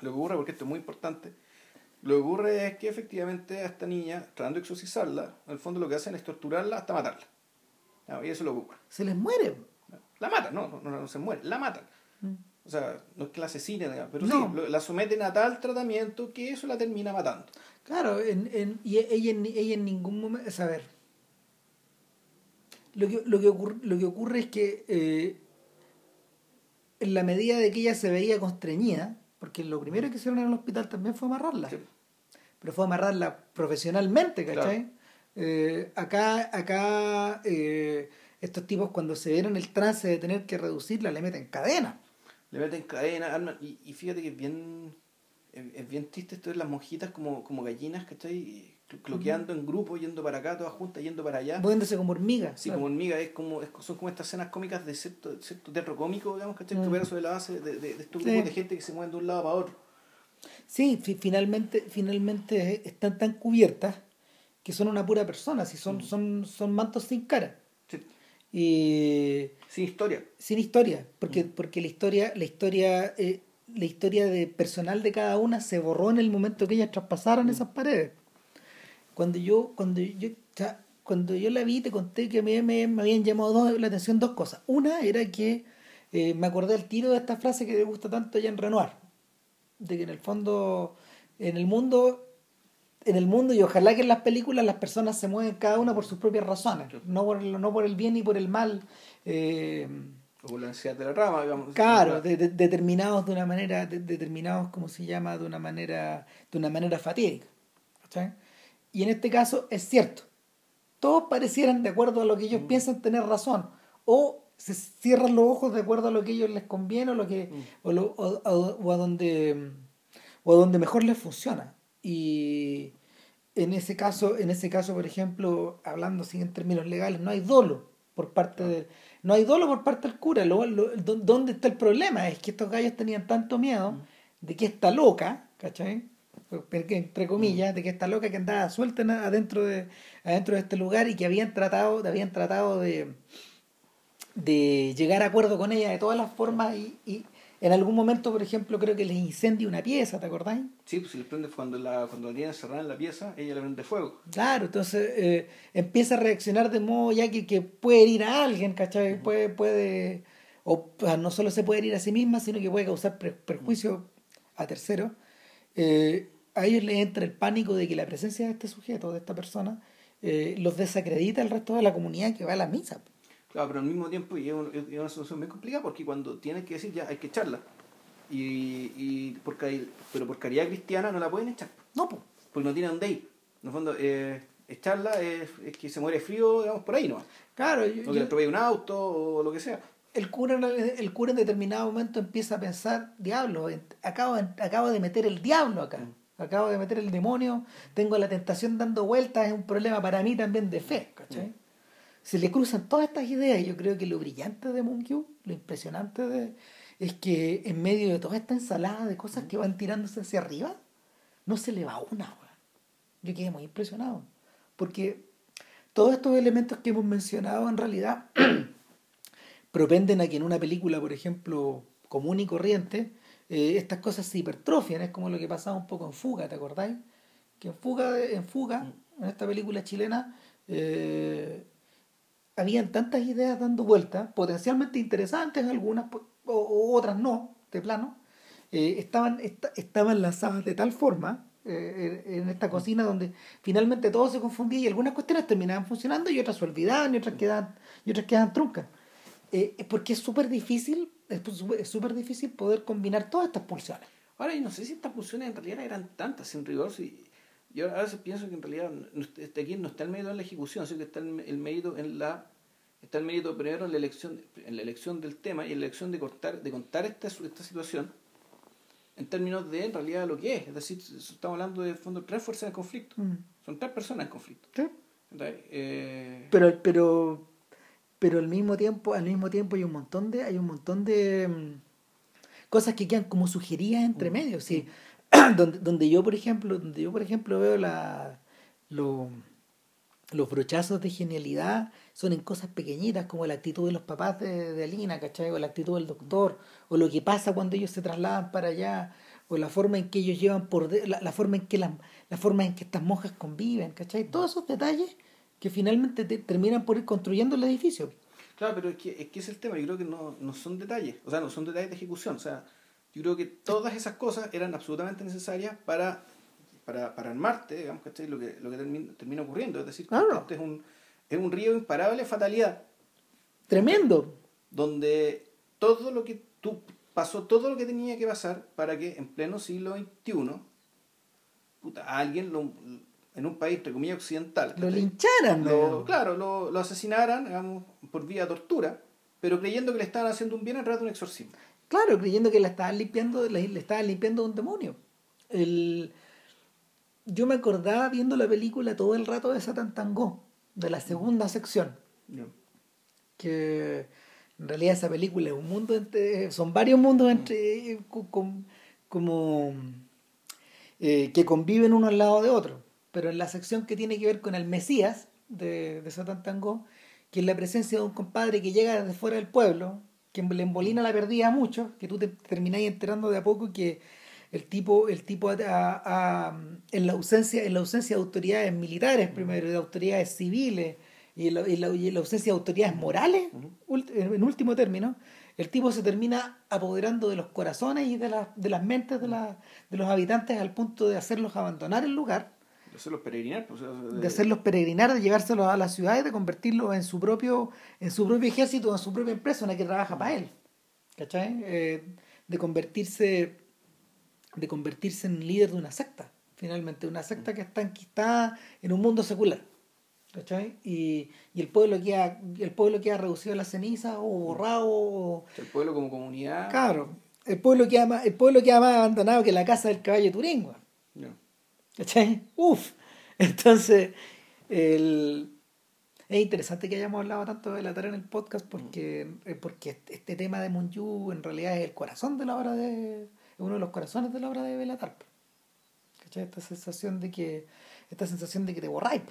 lo que ocurre porque esto es muy importante lo que ocurre es que efectivamente a esta niña, tratando de exorcizarla, en el fondo lo que hacen es torturarla hasta matarla. Y eso es lo que ocurre. Se les muere. La matan, no, no, no, se muere, la matan. Mm. O sea, no es que la asesinen, pero sí, la someten a tal tratamiento que eso la termina matando. Claro, en, en, y ella, ella en ningún momento. A ver. Lo que, lo que, ocurre, lo que ocurre es que eh, en la medida de que ella se veía constreñida, porque lo primero que hicieron en el hospital también fue amarrarla pero fue amarrarla profesionalmente, ¿cachai? Eh, acá, acá eh, estos tipos cuando se vieron el trance de tener que reducirla, le meten cadena. Le meten cadena, y, y fíjate que es bien, es, bien triste esto de las monjitas como, como gallinas, ¿cachai? cloqueando en grupo, yendo para acá, todas juntas, yendo para allá. Moviéndose como hormigas. Sí, como hormigas, es como, son como estas escenas cómicas de cierto, cierto teatro cómico, digamos, ¿cachai? Que mm. sobre la base de, de, de estos grupos de gente que se mueven de un lado para otro. Sí, finalmente, finalmente están tan cubiertas que son una pura persona, si son, mm. son, son mantos sin cara. Y, sin historia. Sin historia, porque, mm. porque la historia, la historia, eh, la historia de personal de cada una se borró en el momento que ellas traspasaron mm. esas paredes. Cuando yo, cuando yo, cuando yo la vi, te conté que me, me, me habían llamado la atención dos cosas. Una era que eh, me acordé del tiro de esta frase que me gusta tanto ya en Renoir de que en el fondo, en el mundo, en el mundo y ojalá que en las películas las personas se mueven cada una por sus propias razones, no por el, no por el bien ni por el mal. Eh, o por la necesidad de la rama, digamos. Claro, determinados de una manera, determinados, como se llama, de una manera, de una manera fatídica. Y en este caso es cierto. Todos parecieran de acuerdo a lo que ellos mm. piensan tener razón. O se cierran los ojos de acuerdo a lo que a ellos les conviene o lo que mm. o, a donde o a donde mejor les funciona y en ese caso en ese caso por ejemplo hablando así en términos legales no hay dolo por parte ah. de no hay dolo por parte del cura lo, dónde está el problema es que estos gallos tenían tanto miedo mm. de que esta loca ¿cachai? entre comillas mm. de que esta loca que andaba suelta adentro de adentro de este lugar y que habían tratado habían tratado de de llegar a acuerdo con ella de todas las formas y, y en algún momento, por ejemplo, creo que les incendia una pieza, ¿te acordáis? Sí, pues si les prende cuando la, cuando la tienen cerrada en la pieza, ella le prende fuego. Claro, entonces eh, empieza a reaccionar de modo ya que, que puede ir a alguien, ¿cachai? Puede, puede, o no solo se puede ir a sí misma, sino que puede causar perjuicio a terceros. Eh, a ellos les entra el pánico de que la presencia de este sujeto, de esta persona, eh, los desacredita al resto de la comunidad que va a la misa. Claro, pero al mismo tiempo y es, una situación muy complicada porque cuando tienes que decir ya hay que echarla. Y, y por, pero por caridad cristiana no la pueden echar. No, pues. Porque no tienen dónde ir. En el fondo, eh, echarla es, es, que se muere frío, digamos, por ahí, ¿no? Claro. Yo, o que le un auto o lo que sea. El cura, el cura en determinado momento empieza a pensar, diablo, acabo, acabo de meter el diablo acá. Mm. Acabo de meter el demonio, tengo la tentación dando vueltas, es un problema para mí también de fe, ¿cachai? Mm se le cruzan todas estas ideas. Y yo creo que lo brillante de Munkyu, lo impresionante de, es que en medio de toda esta ensalada de cosas que van tirándose hacia arriba, no se le va una. Yo quedé muy impresionado. Porque todos estos elementos que hemos mencionado en realidad propenden a que en una película, por ejemplo, común y corriente, eh, estas cosas se hipertrofian. Es como lo que pasaba un poco en Fuga, ¿te acordáis? Que en Fuga, en Fuga, en esta película chilena, eh, habían tantas ideas dando vueltas, potencialmente interesantes algunas, o, otras no, de plano, eh, estaban, estaban lanzadas de tal forma eh, en esta cocina donde finalmente todo se confundía y algunas cuestiones terminaban funcionando y otras se olvidaban y otras quedaban, y otras quedaban truncas. Eh, porque es súper difícil, es súper difícil poder combinar todas estas pulsiones. Ahora, yo no sé si estas pulsiones en realidad eran tantas, sin rigor. Si, yo a veces pienso que en realidad este, aquí no está el mérito en la ejecución, sino que está el, el mérito en la está el mérito primero en la elección en la elección del tema y en la elección de cortar de contar esta, esta situación en términos de en realidad lo que es. Es decir estamos hablando de fondo tres fuerzas en conflicto. Mm. son tres personas en conflicto. ¿Sí? Eh... pero pero pero al mismo tiempo al mismo tiempo hay un montón de hay un montón de mm, cosas que quedan como sugeridas entre mm. medio. Sí donde, donde yo por ejemplo donde yo por ejemplo veo la lo, los brochazos de genialidad son en cosas pequeñitas como la actitud de los papás de, de Alina, ¿cachai? O la actitud del doctor, o lo que pasa cuando ellos se trasladan para allá, o la forma en que ellos llevan por la, la, forma en que la, la forma en que estas monjas conviven, ¿cachai? Todos esos detalles que finalmente terminan por ir construyendo el edificio. Claro, pero es que, es que es el tema, yo creo que no, no son detalles, o sea, no son detalles de ejecución, o sea, yo creo que todas esas cosas eran absolutamente necesarias para, para, para armarte, digamos, ¿cachai? Lo que, lo que termina, termina ocurriendo, es decir, este es un, es un río imparable fatalidad. Tremendo. Donde todo lo que tú pasó todo lo que tenía que pasar para que en pleno siglo XXI puta, alguien lo, en un país, entre comillas, occidental. Lo lincharan, lo, Claro, lo, lo, asesinaran, digamos, por vía tortura, pero creyendo que le estaban haciendo un bien en rato de un exorcismo. Claro, creyendo que le estaban limpiando, le, le estaban limpiando un demonio. El... Yo me acordaba viendo la película todo el rato de Satan Tango, de la segunda sección. Que en realidad esa película es un mundo entre. son varios mundos entre. como. Eh, que conviven uno al lado de otro pero en la sección que tiene que ver con el Mesías de, de Satan Tango, que es la presencia de un compadre que llega desde fuera del pueblo, que le embolina la perdida a muchos, que tú te termináis enterando de a poco que el tipo, el tipo en, la ausencia, en la ausencia de autoridades militares primero, de autoridades civiles y en la, ausencia de autoridades morales, en último término, el tipo se termina apoderando de los corazones y de, de las mentes de, de los habitantes al punto de hacerlos abandonar el lugar de hacerlos peregrinar. Pues, de... hacerlos peregrinar, de llevárselos a la ciudad y de convertirlos en su propio, en su propio ejército, en su propia empresa en la que trabaja para él. ¿Cachai? Eh, de convertirse de convertirse en líder de una secta, finalmente, una secta que está enquistada en un mundo secular. ¿Cachai? Y, y el pueblo queda, el pueblo queda reducido a la ceniza o borrado. El pueblo como comunidad. Claro. El pueblo queda más, el pueblo queda más abandonado que la casa del caballo Turín, ¿Cachai? Uf. Entonces, el... es interesante que hayamos hablado tanto de la tarea en el podcast porque, mm. eh, porque este tema de Munju en realidad es el corazón de la obra de. es uno de los corazones de la obra de Belatar. ¿Cachai? Esta sensación de que. esta sensación de que te borráis.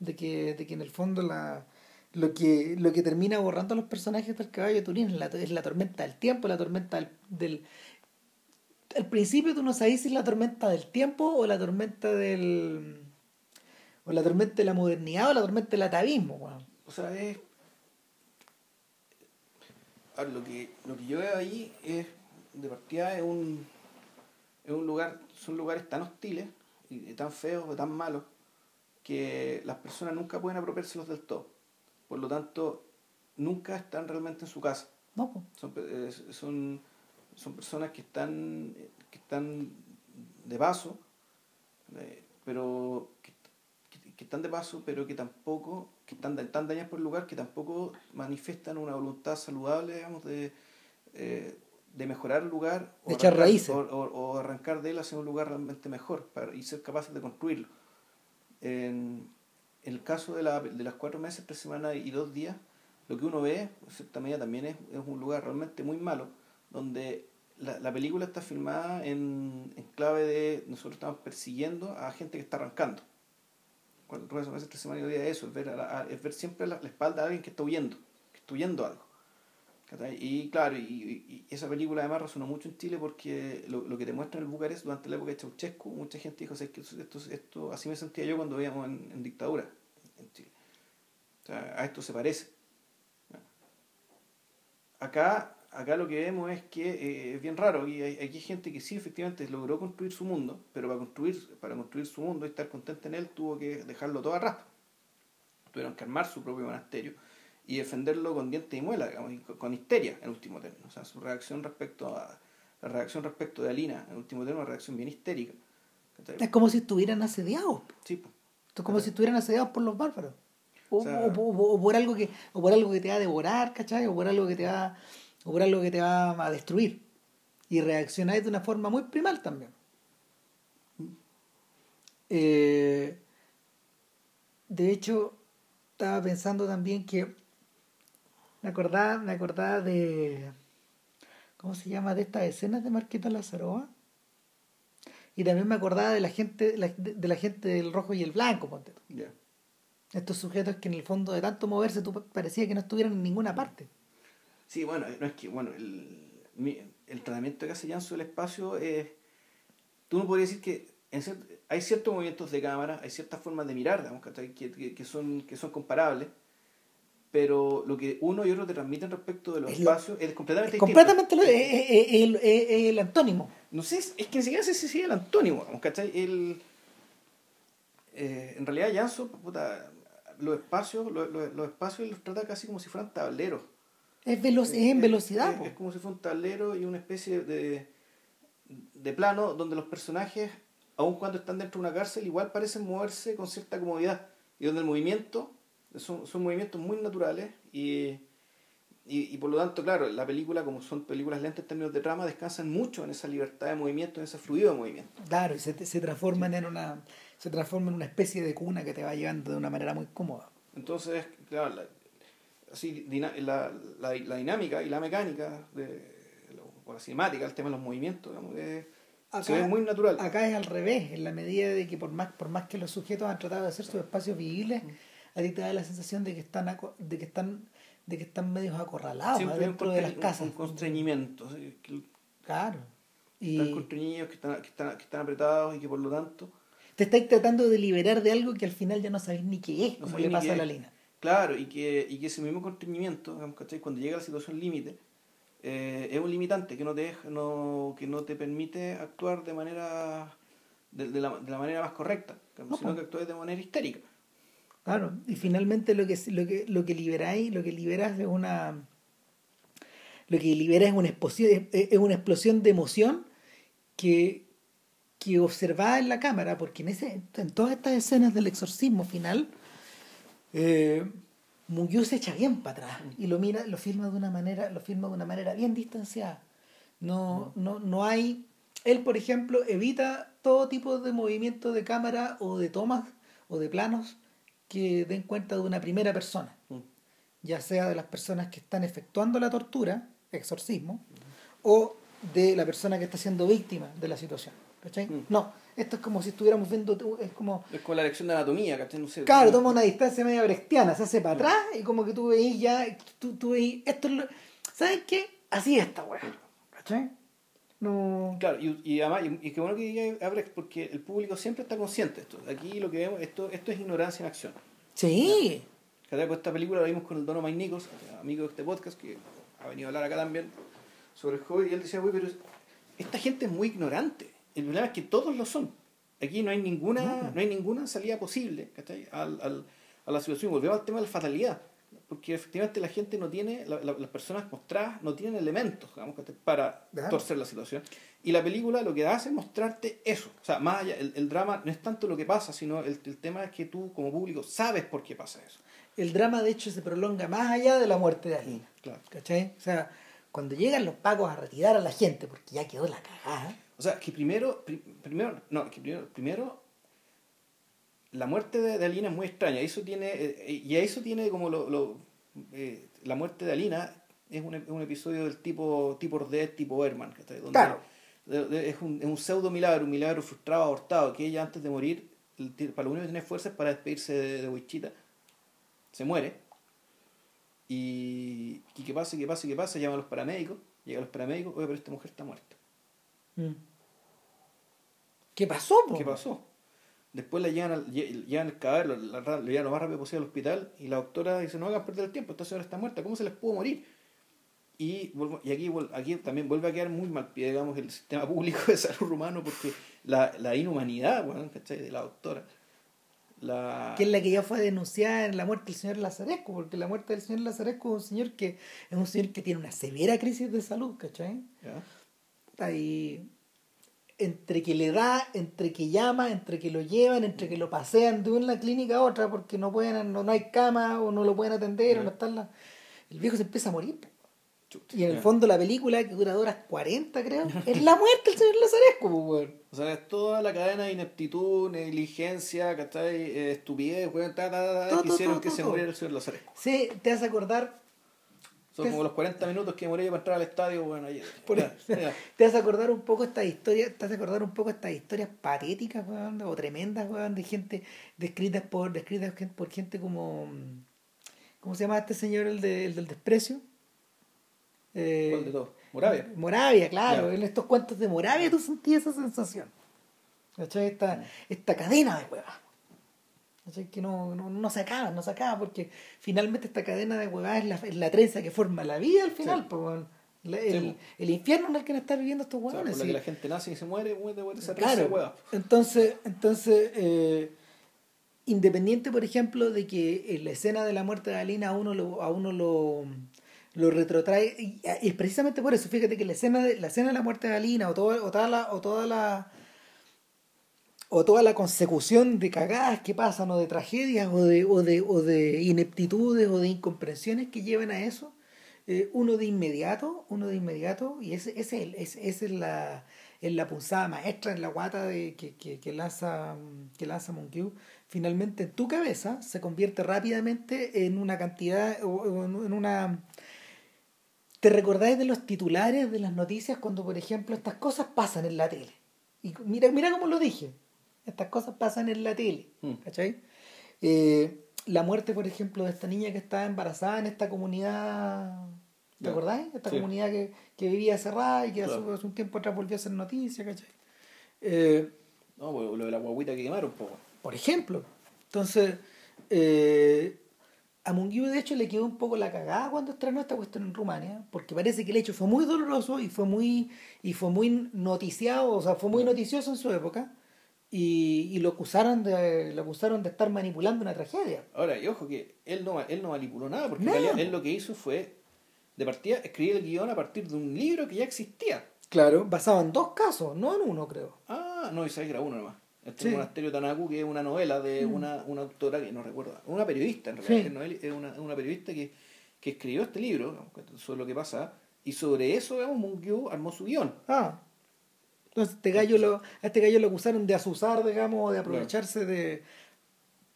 De que, de que en el fondo la. Lo que, lo que termina borrando a los personajes del caballo de Turín es la, es la tormenta del tiempo, la tormenta del, al principio tú no sabes si es la tormenta del tiempo o la tormenta del. o la tormenta de la modernidad o la tormenta del atavismo, O sea, es. lo que, lo que yo veo ahí es. de partida es un. es un lugar. son lugares tan hostiles y tan feos o tan malos que las personas nunca pueden apropiárselos del todo. Por lo tanto, nunca están realmente en su casa. No, son, eh, son son personas que están, que están de paso, eh, pero que, están de paso, pero que tampoco, que están tan dañadas por el lugar, que tampoco manifiestan una voluntad saludable, digamos, de, eh, de mejorar el lugar o, echar arrancar, raíces. O, arrancar de él hacia un lugar realmente mejor para, y ser capaces de construirlo. En, el caso de, la, de las cuatro meses, tres semanas y dos días, lo que uno ve, en cierta medida, también es, es un lugar realmente muy malo donde la, la película está filmada en, en, clave de nosotros estamos persiguiendo a gente que está arrancando. Cuando a veces semana y día eso, es ver, es ver siempre la, espalda de alguien que está huyendo, que está huyendo algo. Y claro, y, esa película además resonó mucho en Chile porque lo, lo que te muestra en el Bucarest durante la época de Ceausescu, mucha gente dijo, que esto, esto, así me sentía yo cuando veíamos en, en dictadura en Chile. A esto se parece. Acá acá lo que vemos es que eh, es bien raro. Y hay, aquí hay gente que sí, efectivamente, logró construir su mundo, pero para construir, para construir su mundo y estar contenta en él, tuvo que dejarlo todo a rastro. Tuvieron que armar su propio monasterio y defenderlo con dientes y muela, digamos, y con, con histeria, en último término. O sea, su reacción respecto a la reacción respecto de Alina, en último término, una reacción bien histérica. Es como si estuvieran asediados. Sí, pues. Es como si estuvieran asediados por los bárbaros. O, O sea- o- o- o por algo que, o por algo que te va a devorar, ¿cachai? O por algo que te va, o por algo que te va a destruir. Y reaccionáis de una forma muy primal también. Eh, de hecho, estaba pensando también que me acordaba, me acordaba de ¿cómo se llama? de estas escenas de Marquita Lazaroa. Y también me acordaba de la gente, de la, gente del rojo y el blanco, ponte tú. Estos sujetos que en el fondo de tanto moverse tú parecía que no estuvieran en ninguna parte. Sí, bueno, no es que, bueno, el, mi- el tratamiento que hace Janso del espacio es. Tú no podrías decir que en hay ciertos movimientos de cámara, hay ciertas formas de mirar, digamos, que, que, que son, que son comparables, pero lo que uno y otro te transmiten respecto de los Es lo- espacios es completamente Es distinto. completamente lo- es, es- es- es el- es- es el antónimo. No sé, es es que ni siquiera sé si sigue el antónimo, digamos, ¿cachai? El, eh, en realidad Janso, puta, los espacios, los, los, los espacios los trata casi como si fueran tableros. Es, en velocidad. Es, como si fuera un tablero y una especie de, de plano donde los personajes, aun cuando están dentro de una cárcel, igual parecen moverse con cierta comodidad. Y donde el movimiento son, son movimientos muy naturales y, y, y por lo tanto, claro, la película, como son películas lentas en términos de trama, descansan mucho en esa libertad de movimiento, en ese fluido de movimiento. Claro, y se, se transforman en una se transforma en una especie de cuna que te va llevando de una manera muy cómoda. Entonces, claro, la, así, la, la, la dinámica y la mecánica, de, o la cinemática, el tema de los movimientos, digamos, es- se ve muy natural. Acá es al revés, en la medida de que por más, por más que los sujetos han tratado de hacer sus espacios vivibles, a ti te da la sensación de que están de que están de que están medios acorralados un, dentro de las casas. un constreñimiento, Claro. están Y constreñidos, que están, que, están, que están apretados y que por lo tanto, te estáis tratando de liberar de algo que al final ya no sabéis ni qué es, No como le pasa a la lina. Claro, y que, y que ese mismo constreñimiento, cuando llega a la situación límite, eh, es un limitante que no te deja, no, que no te permite actuar de manera de, de la, de la manera más correcta, No, sino pues. que actúes de manera histérica. Claro, y finalmente lo que lo que lo que liberáis, lo que liberas es una lo que libera es una explosión, es una explosión de emoción que, que observaba en la cámara, porque en ese, en todas estas escenas del exorcismo final, eh, se echa bien para atrás y lo mira, lo filma de una manera, lo filma de una manera bien distanciada. No, no, no hay. Él, por ejemplo, evita todo tipo de movimiento de cámara o de tomas o de planos que den cuenta de una primera persona, ya sea de las personas que están efectuando la tortura, exorcismo, o de la persona que está siendo víctima de la situación. ¿cachai? Mm. No, esto es como si estuviéramos viendo, es como, Es como la lección de anatomía, ¿cachai? No sé, claro, toma una distancia media brechtiana, se hace para atrás y como que tú veís ya, tú, tú veís, esto es lo, ¿sabes qué? Así es esta weá, ¿cachai? No, Claro, y, y además, y, y qué bueno que diga porque el público siempre está consciente de esto. Aquí lo que vemos, esto, esto es ignorancia en acción. sí, Cada con esta película la vimos con el Dono Mike Nichols, amigo de este podcast, que ha venido a hablar acá también sobre el Hobbit, y él decía, uy, pero esta gente es muy ignorante. El problema es que todos lo son. Aquí no hay ninguna, No. no hay ninguna salida posible. Al, al- a la situación. Volvemos al tema de la fatalidad. Porque efectivamente la gente no tiene, la- la- las personas mostradas no tienen elementos digamos, para Claro. torcer la situación. Y la película lo que hace es mostrarte eso. O sea, más allá, el, el drama no es tanto lo que pasa, sino el, el tema es que tú como público sabes por qué pasa eso. el drama de hecho se prolonga más allá de la muerte de Alina. Claro. ¿Cachai? O sea, cuando llegan los pagos a retirar a la gente, porque ya quedó la cagada, O sea, que primero, pri- primero, no, que primero, primero la muerte de, de Alina es muy extraña. Eso tiene, eh, y a eso tiene como lo, lo, eh, la muerte de Alina es un, es un episodio del tipo, tipo Dead, tipo Herman, ¿cachai? Donde Claro. es un, es un pseudo milagro, un milagro frustrado, abortado, que ella antes de morir, para lo único que tiene fuerzas es para despedirse de, de Wichita. Se muere. Y, y que pasa, que pasa, que pasa, llaman a los paramédicos, llegan los paramédicos, oye, pero esta mujer está muerta. ¿Qué pasó? po? ¿Qué pasó? Después la llevan al, lle- llevan el cadáver, lo, la- lo llevan lo más rápido posible al hospital y la doctora dice, no hagan perder el tiempo, esta señora está muerta, ¿cómo se les pudo morir? Y, aquí, también vuelve a quedar muy mal pie, digamos, el sistema público de salud rumano porque la, la inhumanidad, weón, ¿cachai? De la doctora. La... que es la que ya fue denunciada en la muerte del señor Lazaresco, porque la muerte del señor Lazaresco es un señor que es un señor que tiene una severa crisis de salud, ¿cachai? ¿Ya? Ahí, entre que le da, entre que llama, entre que lo llevan, entre que lo pasean de una clínica a otra porque no pueden, no, no hay cama o no lo pueden atender o no están la... El viejo se empieza a morir. Y en el ya. fondo la película, que dura horas 40 creo, es la muerte del señor Lazaresco, weón. O sea, es toda la cadena de ineptitud, negligencia, ¿cachai? Eh, estupidez, weón, ta, ta, ta, ta, Todo, que todo, hicieron todo, que se muriera el señor Lazaresco. Sí, te a acordar Son como los 40 minutos que morí para entrar al estadio, bueno, ahí. Por ya, ya. Te vas a acordar un poco estas historias, te vas a acordar un poco estas historias patéticas, weón, o tremendas, weón, de gente descritas por, descritas por gente como ¿cómo se llama este señor el, de- el del desprecio? Eh, ¿Cuál de todos? Moravia. Moravia, claro, en estos cuentos de Moravia tú sentías esa sensación. ¿Cachai? Esta, esta cadena de huevas. ¿Cachai? Que no, no, no se acaba, no se acaba, porque finalmente esta cadena de huevas es la, es la trenza que forma la vida al final, Sí. pues, el, po. el infierno en el que están viviendo estos O sea, huevones. por la sí. que la gente nace y se muere, muere, muere esa Claro, entonces, entonces eh, independiente, por ejemplo, de que la escena de la muerte de Alina a uno lo, a uno lo, lo retrotrae, y, y es precisamente por eso, fíjate que la escena de, la escena de la muerte de Alina o, todo, o toda la, o toda la o toda la consecución de cagadas que pasan o de tragedias o de, o de, o de ineptitudes o de incomprensiones que llevan a eso, eh, uno de inmediato, uno de inmediato, y ese, es el- ese- esa es la, es la punzada maestra en la guata de, que, que, que lanza, que lanza Monkey, finalmente en tu cabeza se convierte rápidamente en una cantidad, o en una... ¿Te recordáis de los titulares de las noticias cuando, por ejemplo, estas cosas pasan en la tele? Y mira, mira cómo lo dije. Estas cosas pasan en la tele. Mm. ¿Cachai? Eh, la muerte, por ejemplo, de esta niña que estaba embarazada en esta comunidad. ¿Te Ya. acordáis? Esta Sí. comunidad que, que vivía cerrada y que hace, Claro. hace un tiempo atrás volvió a ser noticia, ¿cachai? Eh, No, pues, lo de la guaguita que quemaron, pues. por ejemplo. Entonces, eh, a Munguiu de hecho le quedó un poco la cagada cuando estrenó esta cuestión en Rumania, porque parece que el hecho fue muy doloroso y fue muy, y fue muy noticiado, o sea, fue muy noticioso en su época, y, y lo acusaron de, lo acusaron de estar manipulando una tragedia. Ahora, y ojo que él no, él no manipuló nada, porque en Nada. realidad él lo que hizo fue, de partida, escribir el guion a partir de un libro que ya existía. Claro, basado en dos casos, no en uno, creo. Ah, no, que era uno nomás. Este Sí. es Monasterio Tanaku, que es una novela de Mm. una, una autora que no recuerdo, una periodista en realidad, Sí. es una, una periodista que, que escribió este libro, sobre lo que pasa, y sobre eso, digamos, Mungiu armó su guion. Ah. Entonces este gallo lo, a este gallo lo acusaron de asusar, digamos, de aprovecharse de,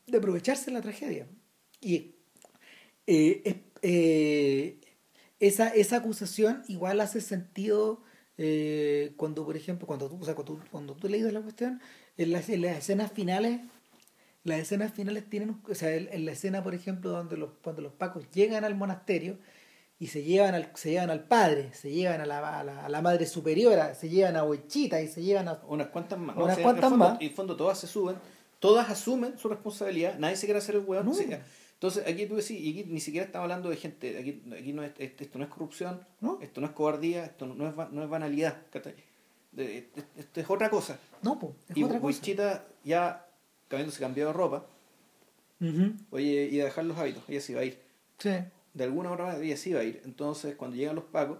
de aprovecharse de la tragedia. Y eh, eh, esa, esa acusación igual hace sentido eh, cuando, por ejemplo, cuando tú, o sea, cuando, tú- cuando tú leías la cuestión, en las, en las escenas finales, las escenas finales tienen, o sea, en, en la escena, por ejemplo, donde los, cuando los pacos llegan al monasterio y se llevan al, se llevan al padre, se llevan a la, a la, a la madre superiora, se llevan a Huechita y se llevan a... Unas cuantas más. Unas en cuantas fondo- más. Y en fondo todas se suben, todas asumen su responsabilidad, nadie se quiere hacer el hueón. No. sí. Entonces aquí tú decís, y aquí ni siquiera estamos hablando de gente, aquí, aquí no es, esto no es corrupción, ¿No? esto no es cobardía, esto no, es, no es banalidad, Esto, es otra cosa. No, pues, es y otra cosa. Ya habiéndose cambiado de ropa, oye, y a dejar los hábitos, ella se iba a ir. Sí. De alguna otra manera se iba a ir. Entonces cuando llegan los pacos,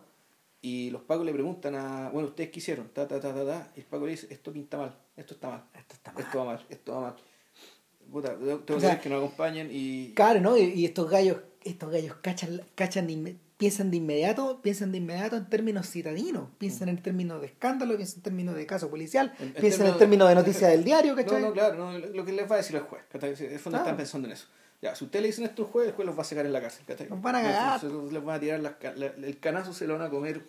y los pacos le preguntan a, bueno, ¿ustedes qué hicieron? Ta, ta, ta, ta, ta, y el paco le dice, esto pinta mal, esto está mal. Esto está mal. Esto va mal, esto va mal. Puta, tengo O que sea, ver que nos acompañen y. Claro, ¿no? Y, y estos gallos, estos gallos cachan, cachan piensan de inmediato, piensan de inmediato en términos citadinos, piensan en términos de escándalo, piensan en términos de caso policial, En- en piensan en términos- de noticia del diario, No, ¿cachai? no, claro, no, lo que les va a decir el juez. ¿cachai? El fondo Claro. están pensando en eso. Ya, si ustedes le dicen esto al juez, el juez los va a sacar en la cárcel. ¿cachai? Los van a cagar. Entonces, les van a tirar las ca- la- el canazo, se lo van a comer.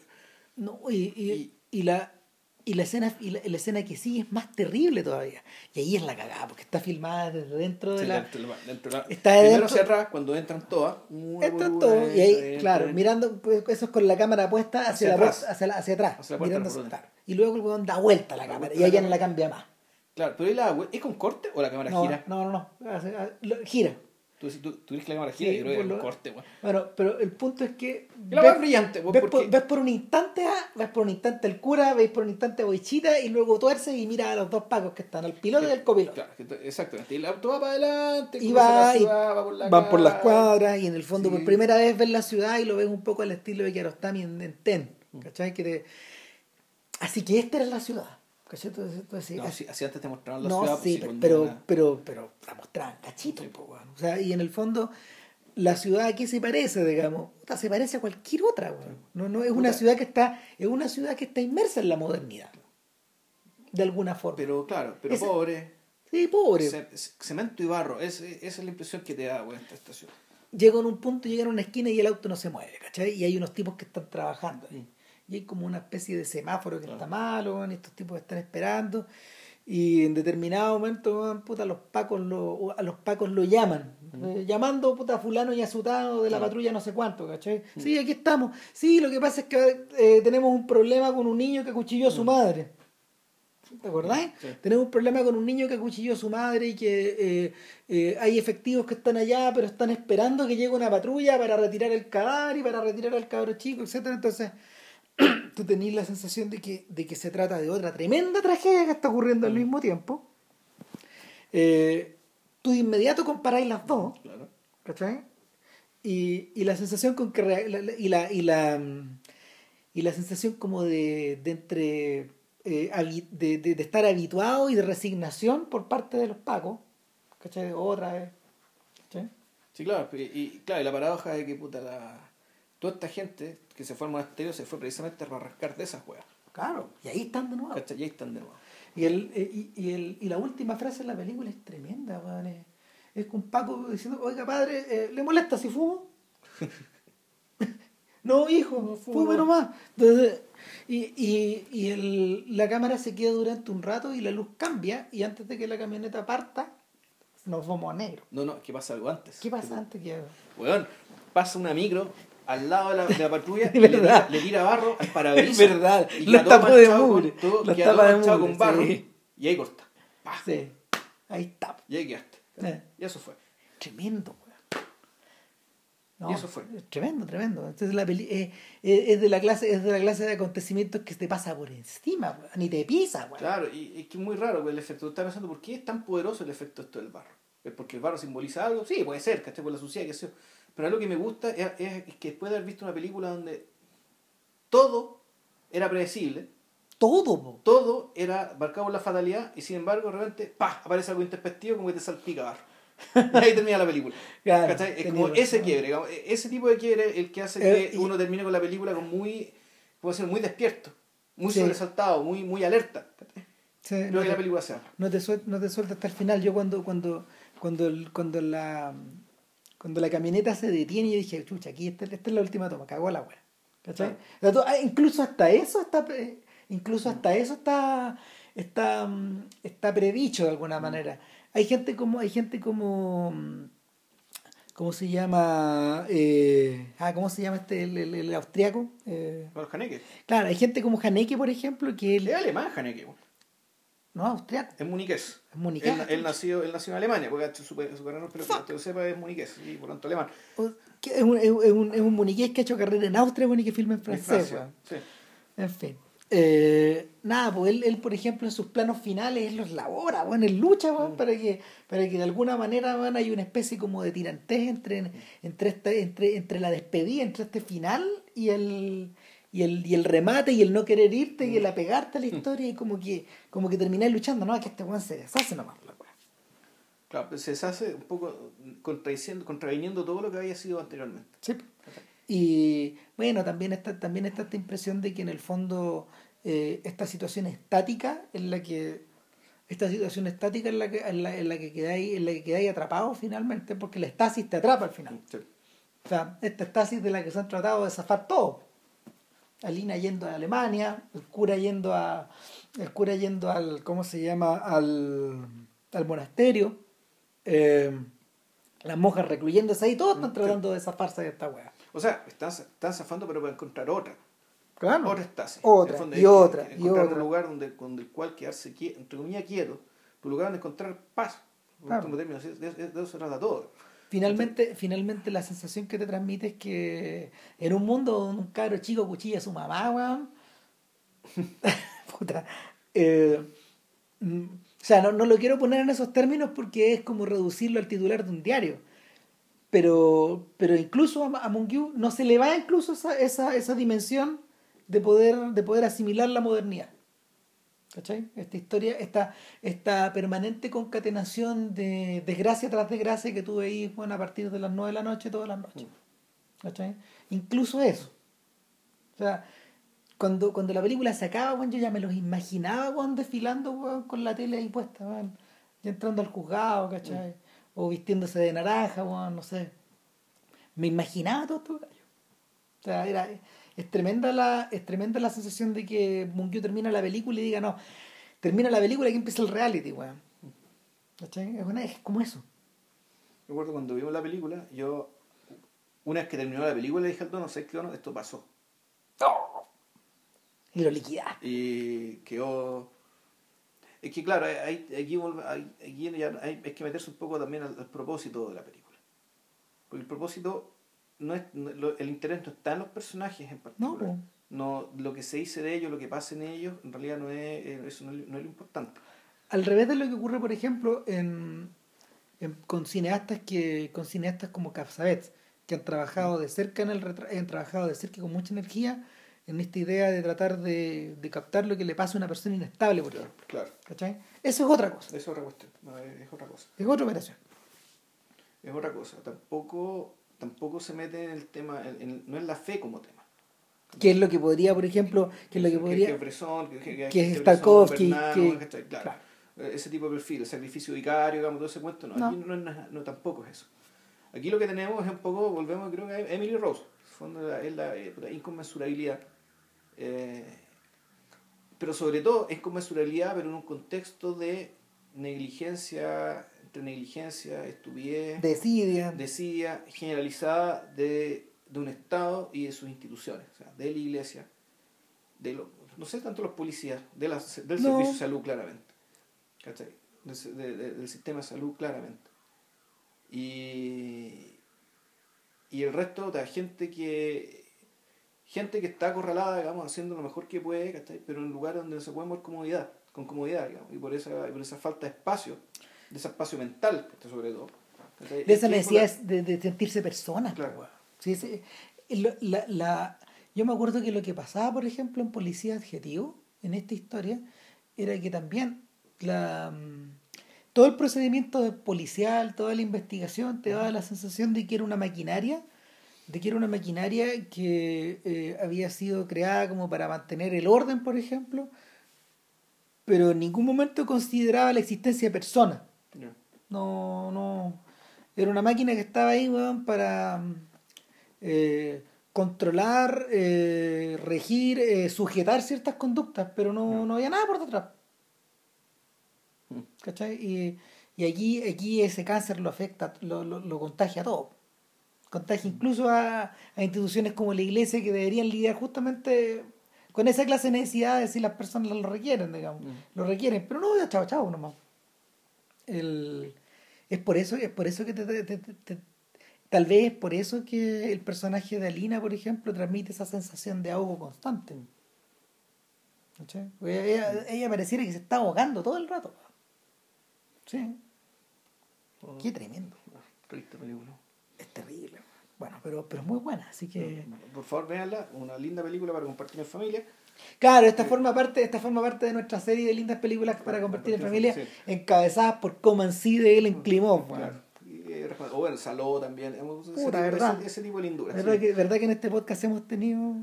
No, y, y, Y- y la y la escena y la, la escena que sigue es más terrible todavía. Y ahí es la cagada, porque está filmada desde dentro de Sí, la dentro dentro Está primero dentro- hacia atrás, cuando entran todas. una, todo. Y ahí, entran, claro, entran. mirando, pues, eso es con la cámara puesta hacia, Hacia la atrás. puerta- hacia, hacia atrás. Hacia mirando. Y luego el weón da vuelta a la cámara y la ahí ya no la cambia más. Claro, pero ahí la, ¿es con corte o la cámara No, gira? no, no, no. Gira. Tú, tú, tú la cámara gira, Sí, yo creo que por es un lo- corte, weón. Bueno, pero el punto es que. La weá es brillante, ves, porque- por, ves por un instante a, ves por un instante el cura, ves por un instante a Boichita y luego tuerce y mira a los dos pacos que están, al piloto y al copiloto. Claro, exactamente. Y el auto va para adelante, Y va la y ciudad, va por la van por las cuadras y en el fondo Sí. por primera vez ves la ciudad y lo ves un poco al estilo de Kiarostami en, en Ten. Mm. ¿Cachai? Que te- Así que esta era la ciudad. ¿Cachai? No, así- así antes te mostraron la no, ciudad. sí, pues, pero, una- pero, pero la mostraban cachito, po, weón. O sea, y en el fondo, la ciudad a qué se parece, digamos, se parece a cualquier otra, weón. No, no, es una ciudad que está, es una ciudad que está inmersa en la modernidad. De alguna forma. Pero claro, pero pobre. sí, pobre. ce- ce- cemento y barro. Es, esa es la impresión que te da, weón, esta estación. Llega en un punto, llega a una esquina y el auto no se mueve, ¿cachai? Y hay unos tipos que están trabajando ahí. Y hay como una especie de semáforo que Claro. está malo, estos tipos están esperando. Y en determinado momento, puta, los pacos lo, a los pacos lo llaman. Eh, llamando puta a fulano y a sutano de la Claro. patrulla no sé cuánto, ¿cachai? Sí, aquí estamos. Sí, lo que pasa es que eh, tenemos un problema con un niño que acuchilló a su madre. ¿Te acordáis? Sí. Tenemos un problema con un niño que acuchilló a su madre y que eh, eh, hay efectivos que están allá, pero están esperando que llegue una patrulla para retirar el cadáver y para retirar al cabro chico, etcétera Entonces, tú tenés la sensación de que, de que se trata de otra tremenda tragedia que está ocurriendo al mismo tiempo. Eh, tú de inmediato comparáis las dos, Claro. ¿cachai? Y, y la sensación con que y la y la mm, y la sensación como de, de entre eh, de, de- de estar habituado y de resignación por parte de los pacos ¿cachai? otra vez ¿cachai? Sí, claro. Y, y, claro, y la paradoja de que puta la. Toda esta gente que se fue al monasterio se fue precisamente a rascar de esas weas. claro y ahí están de nuevo ¿Cachai? Y ahí están de nuevo. y, el, eh, y, y el, y la última frase en la película es tremenda weón. es, con Paco diciendo oiga padre eh, ¿le molesta si fumo? no hijo No fumo, fume nomás Entonces, y, y, y el, la cámara se queda durante un rato y la luz cambia y antes de que la camioneta parta nos vamos a negro No, no, que pasa algo antes. ¿qué pasa antes que Weón, pasa una micro al lado de la, de la patrulla y le tira, verdad. le tira barro al parabrisas. Es verdad, Y todo tapó de mugre, todo- todo tapa de mugre, con barro. sí. Y ahí corta. Sí ahí está Y ahí quedaste. Y eso fue. Tremendo, weón. Y eso fue. Tremendo, tremendo. Entonces la peli eh, eh, es de la clase, es de la clase de acontecimientos que te pasa por encima, weón. Ni te pisa, weón. Claro, y es que es muy raro el efecto. Tú estás pensando, ¿por qué es tan poderoso el efecto esto del barro? ¿Es porque el barro simboliza algo? Sí, puede ser, que esté por la suciedad, que sea. Pero algo que me gusta es, es- es que después de haber visto una película donde todo era predecible, Todo, po. todo era marcado por la fatalidad, y sin embargo, de repente, ¡pah! aparece algo intempestivo como que te salpica barro. Y ahí termina la película. Claro. Es como razón. ese quiebre, digamos, e- ese tipo de quiebre el que hace Eh, que y- uno termine con la película con muy, puede ser muy despierto, muy Sí. sobresaltado, muy, muy alerta. Sí, Creo no, que la te, película se habla. no te suel- no te suelta hasta el final. Yo cuando, cuando, cuando, cuando la cuando la camioneta se detiene, yo dije, chucha, aquí esta, esta es la última toma, cagó la wea. ¿Cachai? Ah, incluso hasta eso está incluso hasta eso está está mm, está predicho de alguna manera. Hay gente como hay gente como mm, ¿cómo se llama? Eh, ah, ¿cómo se llama este el, el, el austriaco? Eh, Haneke. claro, hay gente como Haneke, por ejemplo, que él Es alemán Haneke. No austriaco, es muniqués. es muniqués. Él, él nació, él nació en Alemania, porque su, su carrera, pero que lo sepa, es muniqués, y por lo tanto alemán. Es un, es un, es un, muniqués que ha hecho carrera en Austria bueno, y que filma en francés. Sí. En fin. Eh, nada, pues él, él, por ejemplo, en sus planos finales, él los labora, bueno, él lucha weón, para, que, para que de alguna manera bueno, hay una especie como de tirantez entre, entre, entre, entre la despedida, entre este final y el, y el, y el remate y el no querer irte y el apegarte a la historia y como que, como que termináis luchando, no, que este weón se deshace nomás. la weá. Claro, pues se deshace un poco contradiciendo, contraviniendo todo lo que había sido anteriormente. Sí. Y bueno, también está, también está esta impresión de que en el fondo eh, esta situación estática en la que esta situación estática en la que en la, en la que quedáis en la que quedáis atrapados finalmente porque la estasis te atrapa al final Sí. o sea esta estasis de la que se han tratado de zafar todo Alina yendo a Alemania el cura yendo a el cura yendo al cómo se llama al, al monasterio eh, las monjas recluyéndose ahí todos están tratando de zafarse de esta wea O sea, están, están zafando, pero para encontrar otra. claro Otra estasis. Otra, fondo, y otra, que y Encontrar otra. un lugar donde, con el cual quedarse entre comillas quieto, un lugar donde encontrar paz. Claro. término, de eso se trata todo. Finalmente, finalmente la sensación que te transmite es que en un mundo donde un cabro chico cuchilla a su mamá, weón. Puta. eh, mm, o sea, no, no lo quiero poner en esos términos porque es como reducirlo al titular de un diario. Pero, pero incluso a, a no se le va incluso esa, esa, esa dimensión de poder, de poder asimilar la modernidad. ¿Cachai? Esta historia, esta, esta permanente concatenación de desgracia tras desgracia que tú veís bueno, a partir de las 9 de la noche todas las noches. ¿Cachai? Incluso eso. O sea, cuando, cuando la película se acaba, bueno, yo ya me los imaginaba bueno, desfilando bueno, con la tele ahí puesta, bueno, ya entrando al juzgado, ¿cachai? O vistiéndose de naranja, bueno, no sé. Me imaginaba todo esto. O sea, era, es tremenda la es tremenda la sensación de que Munkyo termina la película y diga no termina la película y aquí empieza el reality weón es, una- es como eso Recuerdo cuando vimos la película, yo, una vez que terminó la película, le dije al dono, ¿sabes qué, dono? Esto pasó. y lo liquidaste Y quedó... Es que claro, hay, aquí, aquí ya hay, hay que meterse un poco también al, al propósito de la película. Porque el propósito, no es no- lo- el interés no está en los personajes en particular. No, lo que se dice de ellos, lo que pasa en ellos, en realidad no es, eh, eso no es, no es lo importante. al revés de lo que ocurre por ejemplo en, en- con cineastas que con cineastas como Capsavets que han trabajado de cerca en el retra- han trabajado de cerca con mucha energía en esta idea de tratar de, de captar lo que le pasa a una persona inestable por ejemplo Claro, ¿cachai? eso es otra cosa eso es otra cuestión, no, es, es otra cosa. es otra operación Es otra cosa. Tampoco, tampoco se mete en el tema, en- en- no es la fe como tema. que es lo que podría por ejemplo que es lo que podría Que, Bresson, que, que, que es que claro. Eh, Ese tipo de perfil, el sacrificio vicario, digamos, todo ese cuento, no, No. aquí no, es nada- no, tampoco es eso. Aquí lo que tenemos es un poco, volvemos creo que a Emily Rose, en fondo la- es la, eh, la inconmensurabilidad. Eh, pero sobre todo es inconmensurabilidad, pero en un contexto de negligencia, entre negligencia, estupidez, desidia desidia generalizada de, de un Estado y de sus instituciones, o sea, de la iglesia, de lo, no sé tanto los policías, de la- del No. servicio de salud claramente, ¿cachai? Del, de- de- del sistema de salud claramente. Y, y el resto de la gente que gente que está acorralada, digamos, haciendo lo mejor que puede, ¿cachai? Pero en lugares donde no se puede mover comodidad, con comodidad, digamos, y por esa, por esa falta de espacio, de ese espacio mental, sobre todo. de esa Es necesidad de, de sentirse persona Claro. Sí, la, la- yo me acuerdo que lo que pasaba por ejemplo en policía adjetivo en esta historia era que también la mm, todo el procedimiento policial toda la investigación te daba la sensación de que era una maquinaria de que era una maquinaria que eh, había sido creada como para mantener el orden por ejemplo pero en ningún momento consideraba la existencia de personas No, no. Era una máquina que estaba ahí, weón, para mm, eh, controlar, eh, regir, eh, sujetar ciertas conductas, pero no, no había nada por detrás. Mm. ¿Cachai? Y, y aquí, aquí ese cáncer lo afecta, lo, lo, lo contagia a todo. Contagia incluso a, a instituciones como la iglesia que deberían lidiar justamente con esa clase de necesidades si las personas lo requieren, digamos. Mm. Lo requieren, pero no, ya chao, chao nomás. El, es por eso, es por eso que te, te- te- tal vez es por eso que el personaje de Alina, por ejemplo, transmite esa sensación de ahogo constante. Porque Ella, ella pareciera que se está ahogando todo el rato. Sí, qué tremendo. Triste película. Es terrible. Bueno, pero, pero es muy buena, así que. Por favor, véanla, una linda película para compartir en familia. Claro, esta forma parte, esta forma parte de nuestra serie de lindas películas para compartir en familia, Sí. encabezadas por Comancy de Ellen Klimov. weón. Claro. Eh, o bueno, Saló también. Ese, Puta, tipo, ¿verdad? ese, ese tipo de lindura. ¿Verdad, sí. que, verdad que en este podcast hemos tenido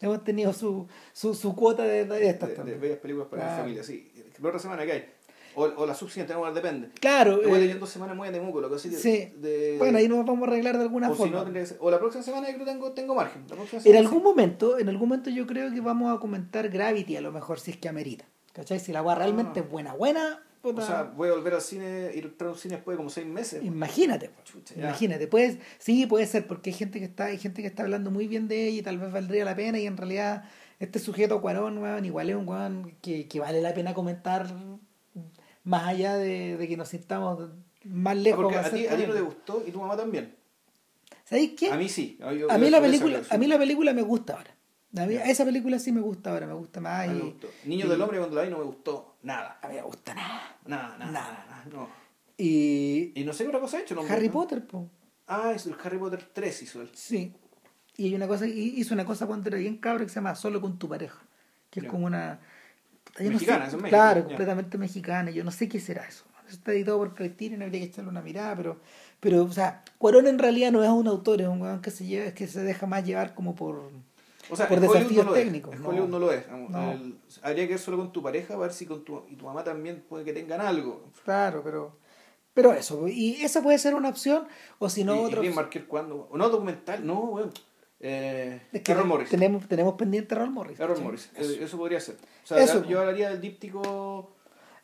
hemos tenido su, su, su cuota de, de estas de, de bellas películas para Claro. la familia, sí. La otra semana que hay. O, o la subsiguiente, no, depende. Claro, eh, en dos semanas muy de Temuco, lo que así sí. de, bueno, ahí nos vamos a arreglar de alguna o, si forma. no, o la próxima semana yo creo que tengo, tengo margen. En algún sí. momento, en algún momento yo creo que vamos a comentar Gravity a lo mejor si es que amerita. ¿Cachai? Si la agua realmente Ah. es buena, buena, O sea, voy a volver al cine, ir a a un cine después de como seis meses. imagínate. pues. Chucha. Imagínate, puedes, sí, puede ser, porque hay gente que está, hay gente que está hablando muy bien de ella y tal vez valdría la pena, y en realidad este sujeto Cuarón, weón, igual es un weón que, que vale la pena comentar más allá de, de que nos sintamos más lejos. Porque a ti, a ti no te gustó y tu mamá también. ¿Sabéis qué? A mí sí. Yo- a mí la película, a mí la película me gusta ahora. A mí- esa película sí me gusta ahora, me gusta más. Y- me gustó. Niños y- del Hombre cuando la vi no me gustó nada. A mí me gusta nada. Nada, nada, Nada. nada. no. Y Y no sé qué otra cosa ha hecho. ¿no? Harry Potter, po. Ah, es el Harry Potter 3 hizo él. Sí. Y hay una cosa, y- hizo una cosa cuando era bien cabro que se llama Solo con tu pareja. Que es como una. Yo no Mexicana, sé- eso es México, Claro, ya. completamente mexicana. Yo no sé qué será eso. Eso está editado por Criterion, habría que echarle una mirada, pero, pero, o sea, Cuarón en realidad no es un autor, es un weón que se lleva, que se deja más llevar como por. O sea, Por desafíos no técnicos, no. Hollywood no lo es. No. el- habría que ir solo con tu pareja, a ver si con tu, y tu mamá también puede que tengan algo. Claro, pero. Pero eso, y esa puede ser una opción, o si no, y, otra y bien opción. Marquez cuando. O no, documental, no, weón. Eh, Es que Morris. Tenemos, tenemos pendiente a Errol Morris. ¿sí? Morris. Eso. Eh, Eso podría ser. O sea, Eso. yo hablaría del díptico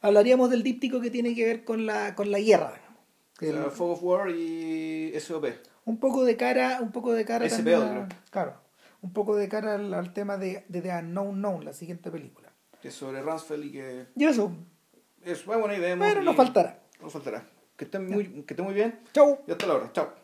Hablaríamos del díptico que tiene que ver con la, con la guerra. digamos. o sea, El- Fog of War y SOP. un poco de cara, un poco de cara a- creo. claro, un poco de cara al, al tema de, de The Unknown Known, la siguiente película. Que es sobre Ransfeld y que. Y eso, Es bueno, vemos. bueno, y- nos faltará. Nos faltará. Que estén muy, que estén muy bien. Chau. Y hasta la hora. Chao.